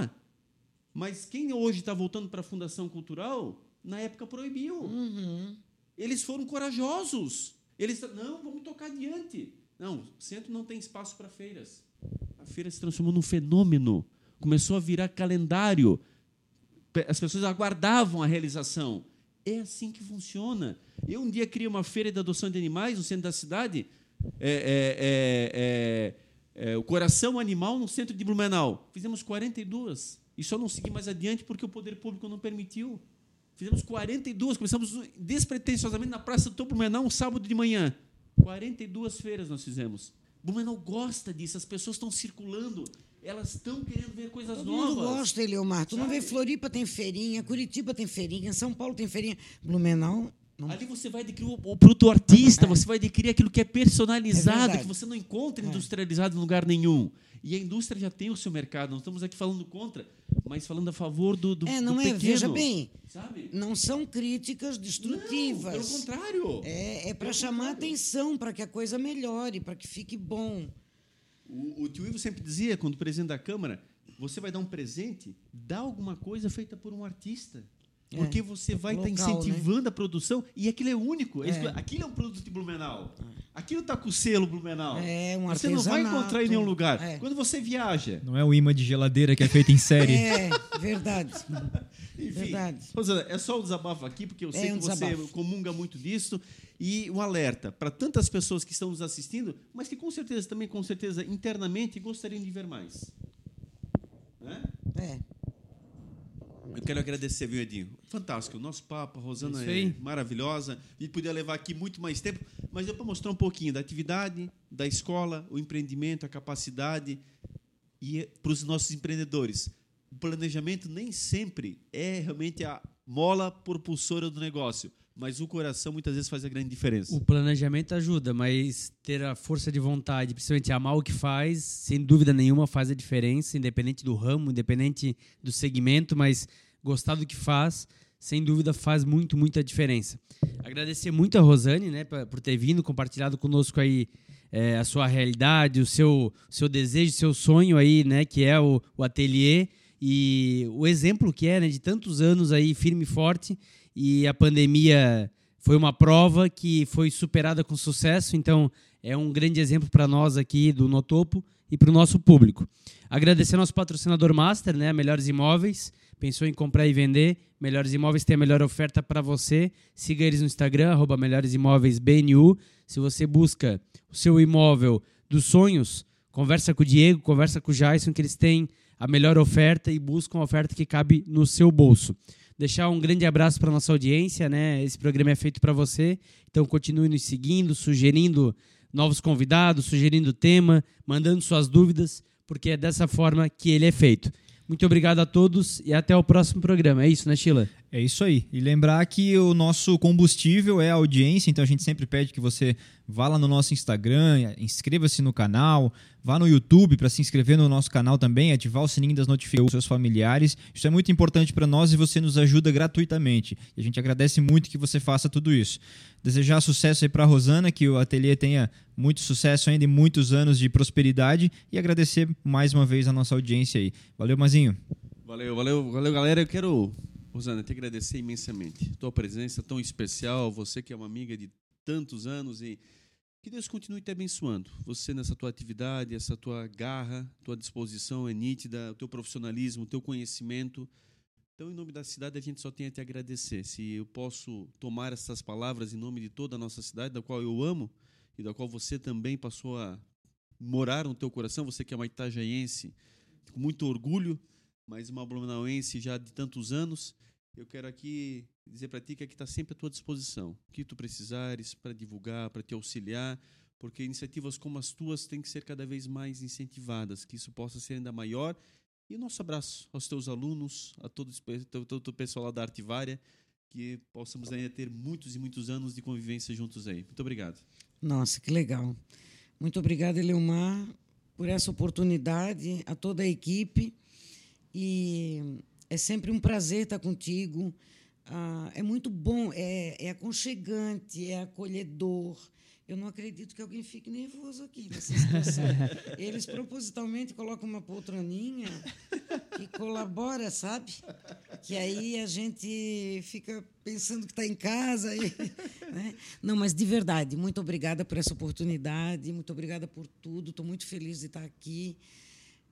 Speaker 1: Mas quem hoje está voltando para a Fundação Cultural, na época proibiu.
Speaker 4: Uhum.
Speaker 1: Eles foram corajosos. Eles não, vamos tocar adiante. Não, o centro não tem espaço para feiras. A feira se transformou num fenômeno. Começou a virar calendário. As pessoas aguardavam a realização. É assim que funciona. Eu um dia criei uma feira de adoção de animais no centro da cidade. É, é, é, é, o coração animal no centro de Blumenau. Fizemos 42. E só não segui mais adiante porque o poder público não permitiu. Fizemos 42, começamos despretensiosamente na Praça do Blumenau um sábado de manhã. 42 feiras nós fizemos. Blumenau gosta disso, as pessoas estão circulando, elas estão querendo ver coisas
Speaker 4: Todo
Speaker 1: novas.
Speaker 4: mundo gosta, Eliomar. Tu não
Speaker 1: Sabe?
Speaker 4: vê Floripa tem feirinha, Curitiba tem feirinha, São Paulo tem feirinha. Blumenau, não.
Speaker 1: Ali você vai adquirir o, o produto artista, você vai adquirir aquilo que é personalizado,
Speaker 4: É
Speaker 1: que você não encontra industrializado em lugar nenhum. E a indústria já tem o seu mercado. Não estamos aqui falando contra, mas falando a favor do, do,
Speaker 4: É, não
Speaker 1: do
Speaker 4: é?
Speaker 1: pequeno.
Speaker 4: Veja bem,
Speaker 1: Sabe?
Speaker 4: não são críticas
Speaker 1: Não,
Speaker 4: destrutivas.
Speaker 1: pelo contrário.
Speaker 4: É, é para chamar
Speaker 1: contrário.
Speaker 4: atenção, para que a coisa melhore, para que fique bom.
Speaker 1: O, o tio Ivo sempre dizia, quando presidente da Câmara, você vai dar um presente, dá alguma coisa feita por um artista.
Speaker 4: É.
Speaker 1: Porque você vai estar
Speaker 4: Local, né?
Speaker 1: incentivando a produção e aquilo é único. É.
Speaker 4: É.
Speaker 1: Aquilo é um produto de Blumenau. Aquilo está com o selo Blumenau.
Speaker 4: É, um
Speaker 1: Você não vai encontrar em nenhum lugar.
Speaker 4: É.
Speaker 1: Quando você viaja,
Speaker 3: Não é o imã de geladeira que é feito em série.
Speaker 4: É, verdade.
Speaker 1: Enfim,
Speaker 4: Verdade.
Speaker 1: Rosana, é só um desabafo aqui, porque eu sei
Speaker 4: um
Speaker 1: que você
Speaker 4: desabafo.
Speaker 1: comunga muito disso. E um alerta para tantas pessoas que estão nos assistindo, mas que com certeza, também com certeza, internamente gostariam de ver mais. Né?
Speaker 4: É.
Speaker 1: Eu quero agradecer, viu, Edinho? Fantástico. O nosso papo, a Rosana é maravilhosa. A gente podia levar aqui muito mais tempo, mas deu para mostrar um pouquinho da atividade, da escola, o empreendimento, a capacidade. E para os nossos empreendedores, o planejamento nem sempre é realmente a mola propulsora do negócio, mas o coração muitas vezes faz a grande diferença.
Speaker 2: O planejamento ajuda, mas ter a força de vontade, principalmente amar o que faz, sem dúvida nenhuma faz a diferença, independente do ramo, independente do segmento, mas gostar do que faz, sem dúvida faz muito, muita diferença. Agradecer muito a Rosane, né, por ter vindo, compartilhado conosco aí é, a sua realidade, o seu, seu desejo, seu sonho aí, né, que é o, o ateliê e o exemplo que é, né, de tantos anos aí firme e forte e a pandemia foi uma prova que foi superada com sucesso, então é um grande exemplo para nós aqui do Notopo e para o nosso público. Agradecer ao nosso patrocinador master, né, Melhores Imóveis, pensou em comprar e vender, Melhores Imóveis tem a melhor oferta para você. Siga eles no Instagram, arroba Melhores Imóveis BNU. Se você busca o seu imóvel dos sonhos, conversa com o Diego, conversa com o Jason, que eles têm a melhor oferta e buscam a oferta que cabe no seu bolso. Deixar um grande abraço para nossa audiência, né? Esse programa é feito para você, então continue nos seguindo, sugerindo novos convidados, sugerindo tema, mandando suas dúvidas, porque é dessa forma que ele é feito. Muito obrigado a todos e até o próximo programa. É isso, né, Sheila?
Speaker 3: É isso aí. E lembrar que o nosso combustível é a audiência, então a gente sempre pede que você vá lá no nosso Instagram, inscreva-se no canal, vá no YouTube para se inscrever no nosso canal também, ativar o sininho das notificações seus familiares. Isso é muito importante para nós e você nos ajuda gratuitamente. E a gente agradece muito que você faça tudo isso. Desejar sucesso aí para Rosana, que o ateliê tenha muito sucesso ainda e muitos anos de prosperidade e agradecer mais uma vez a nossa audiência aí. Valeu, Mazinho.
Speaker 1: Valeu, valeu, valeu, galera. Eu quero Rosana, te agradecer imensamente. Tua presença tão especial, você que é uma amiga de tantos anos e que Deus continue te abençoando. Você nessa tua atividade, essa tua garra, tua disposição é nítida, o teu profissionalismo, o teu conhecimento. Então, em nome da cidade, a gente só tem a te agradecer. Se eu posso tomar essas palavras em nome de toda a nossa cidade, da qual eu amo e da qual você também passou a morar no teu coração, você que é uma itajaiense, com muito orgulho, mas uma blumenauense já de tantos anos, eu quero aqui dizer para ti que aqui está sempre à tua disposição. O que tu precisares para divulgar, para te auxiliar, porque iniciativas como as tuas têm que ser cada vez mais incentivadas, que isso possa ser ainda maior e o nosso abraço aos teus alunos, a todo, todo o pessoal lá da Artivária, que possamos ainda ter muitos e muitos anos de convivência juntos aí. Muito obrigado.
Speaker 4: Nossa, que legal. Muito obrigada, Eleomar, por essa oportunidade, a toda a equipe. E é sempre um prazer estar contigo. Ah, é muito bom, é, é aconchegante, é acolhedor. Eu não acredito que alguém fique nervoso aqui nessa situação. Eles propositalmente colocam uma poltroninha que colabora, sabe? Que aí a gente fica pensando que está em casa. E, né? Não, mas de verdade, muito obrigada por essa oportunidade, muito obrigada por tudo. Estou muito feliz de estar aqui.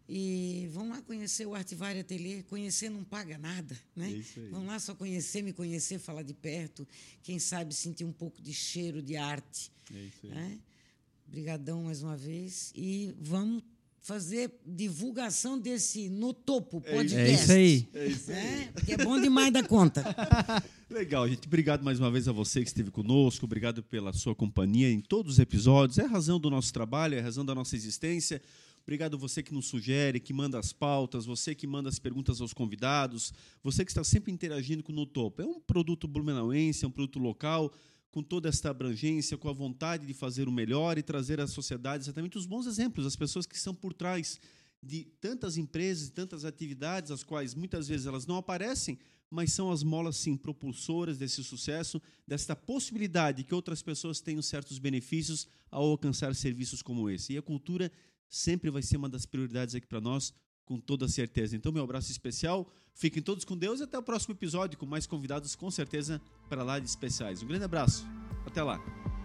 Speaker 4: E vão lá conhecer o Artivari Ateliê. Conhecer não paga nada, né?
Speaker 1: É isso aí.
Speaker 4: Vão lá só conhecer, me conhecer, falar de perto. Quem sabe sentir um pouco de cheiro de arte.
Speaker 1: É isso aí.
Speaker 4: Né? Obrigadão mais uma vez. E vamos fazer divulgação desse No Topo podcast.
Speaker 2: É isso aí.
Speaker 1: É isso aí.
Speaker 4: Né? Porque é bom demais da conta.
Speaker 1: Legal, gente. Obrigado mais uma vez a você que esteve conosco. Obrigado pela sua companhia em todos os episódios. É a razão do nosso trabalho, é a razão da nossa existência. Obrigado você que nos sugere, que manda as pautas, você que manda as perguntas aos convidados, você que está sempre interagindo com o No Topo. É um produto blumenauense, é um produto local, com toda esta abrangência, com a vontade de fazer o melhor e trazer à sociedade exatamente os bons exemplos, as pessoas que estão por trás de tantas empresas tantas atividades, as quais muitas vezes elas não aparecem, mas são as molas, sim, propulsoras desse sucesso, desta possibilidade que outras pessoas tenham certos benefícios ao alcançar serviços como esse. E a cultura sempre vai ser uma das prioridades aqui para nós, com toda certeza. Então, meu abraço especial. Fiquem todos com Deus e até o próximo episódio com mais convidados, com certeza, para lá de especiais. Um grande abraço. Até lá.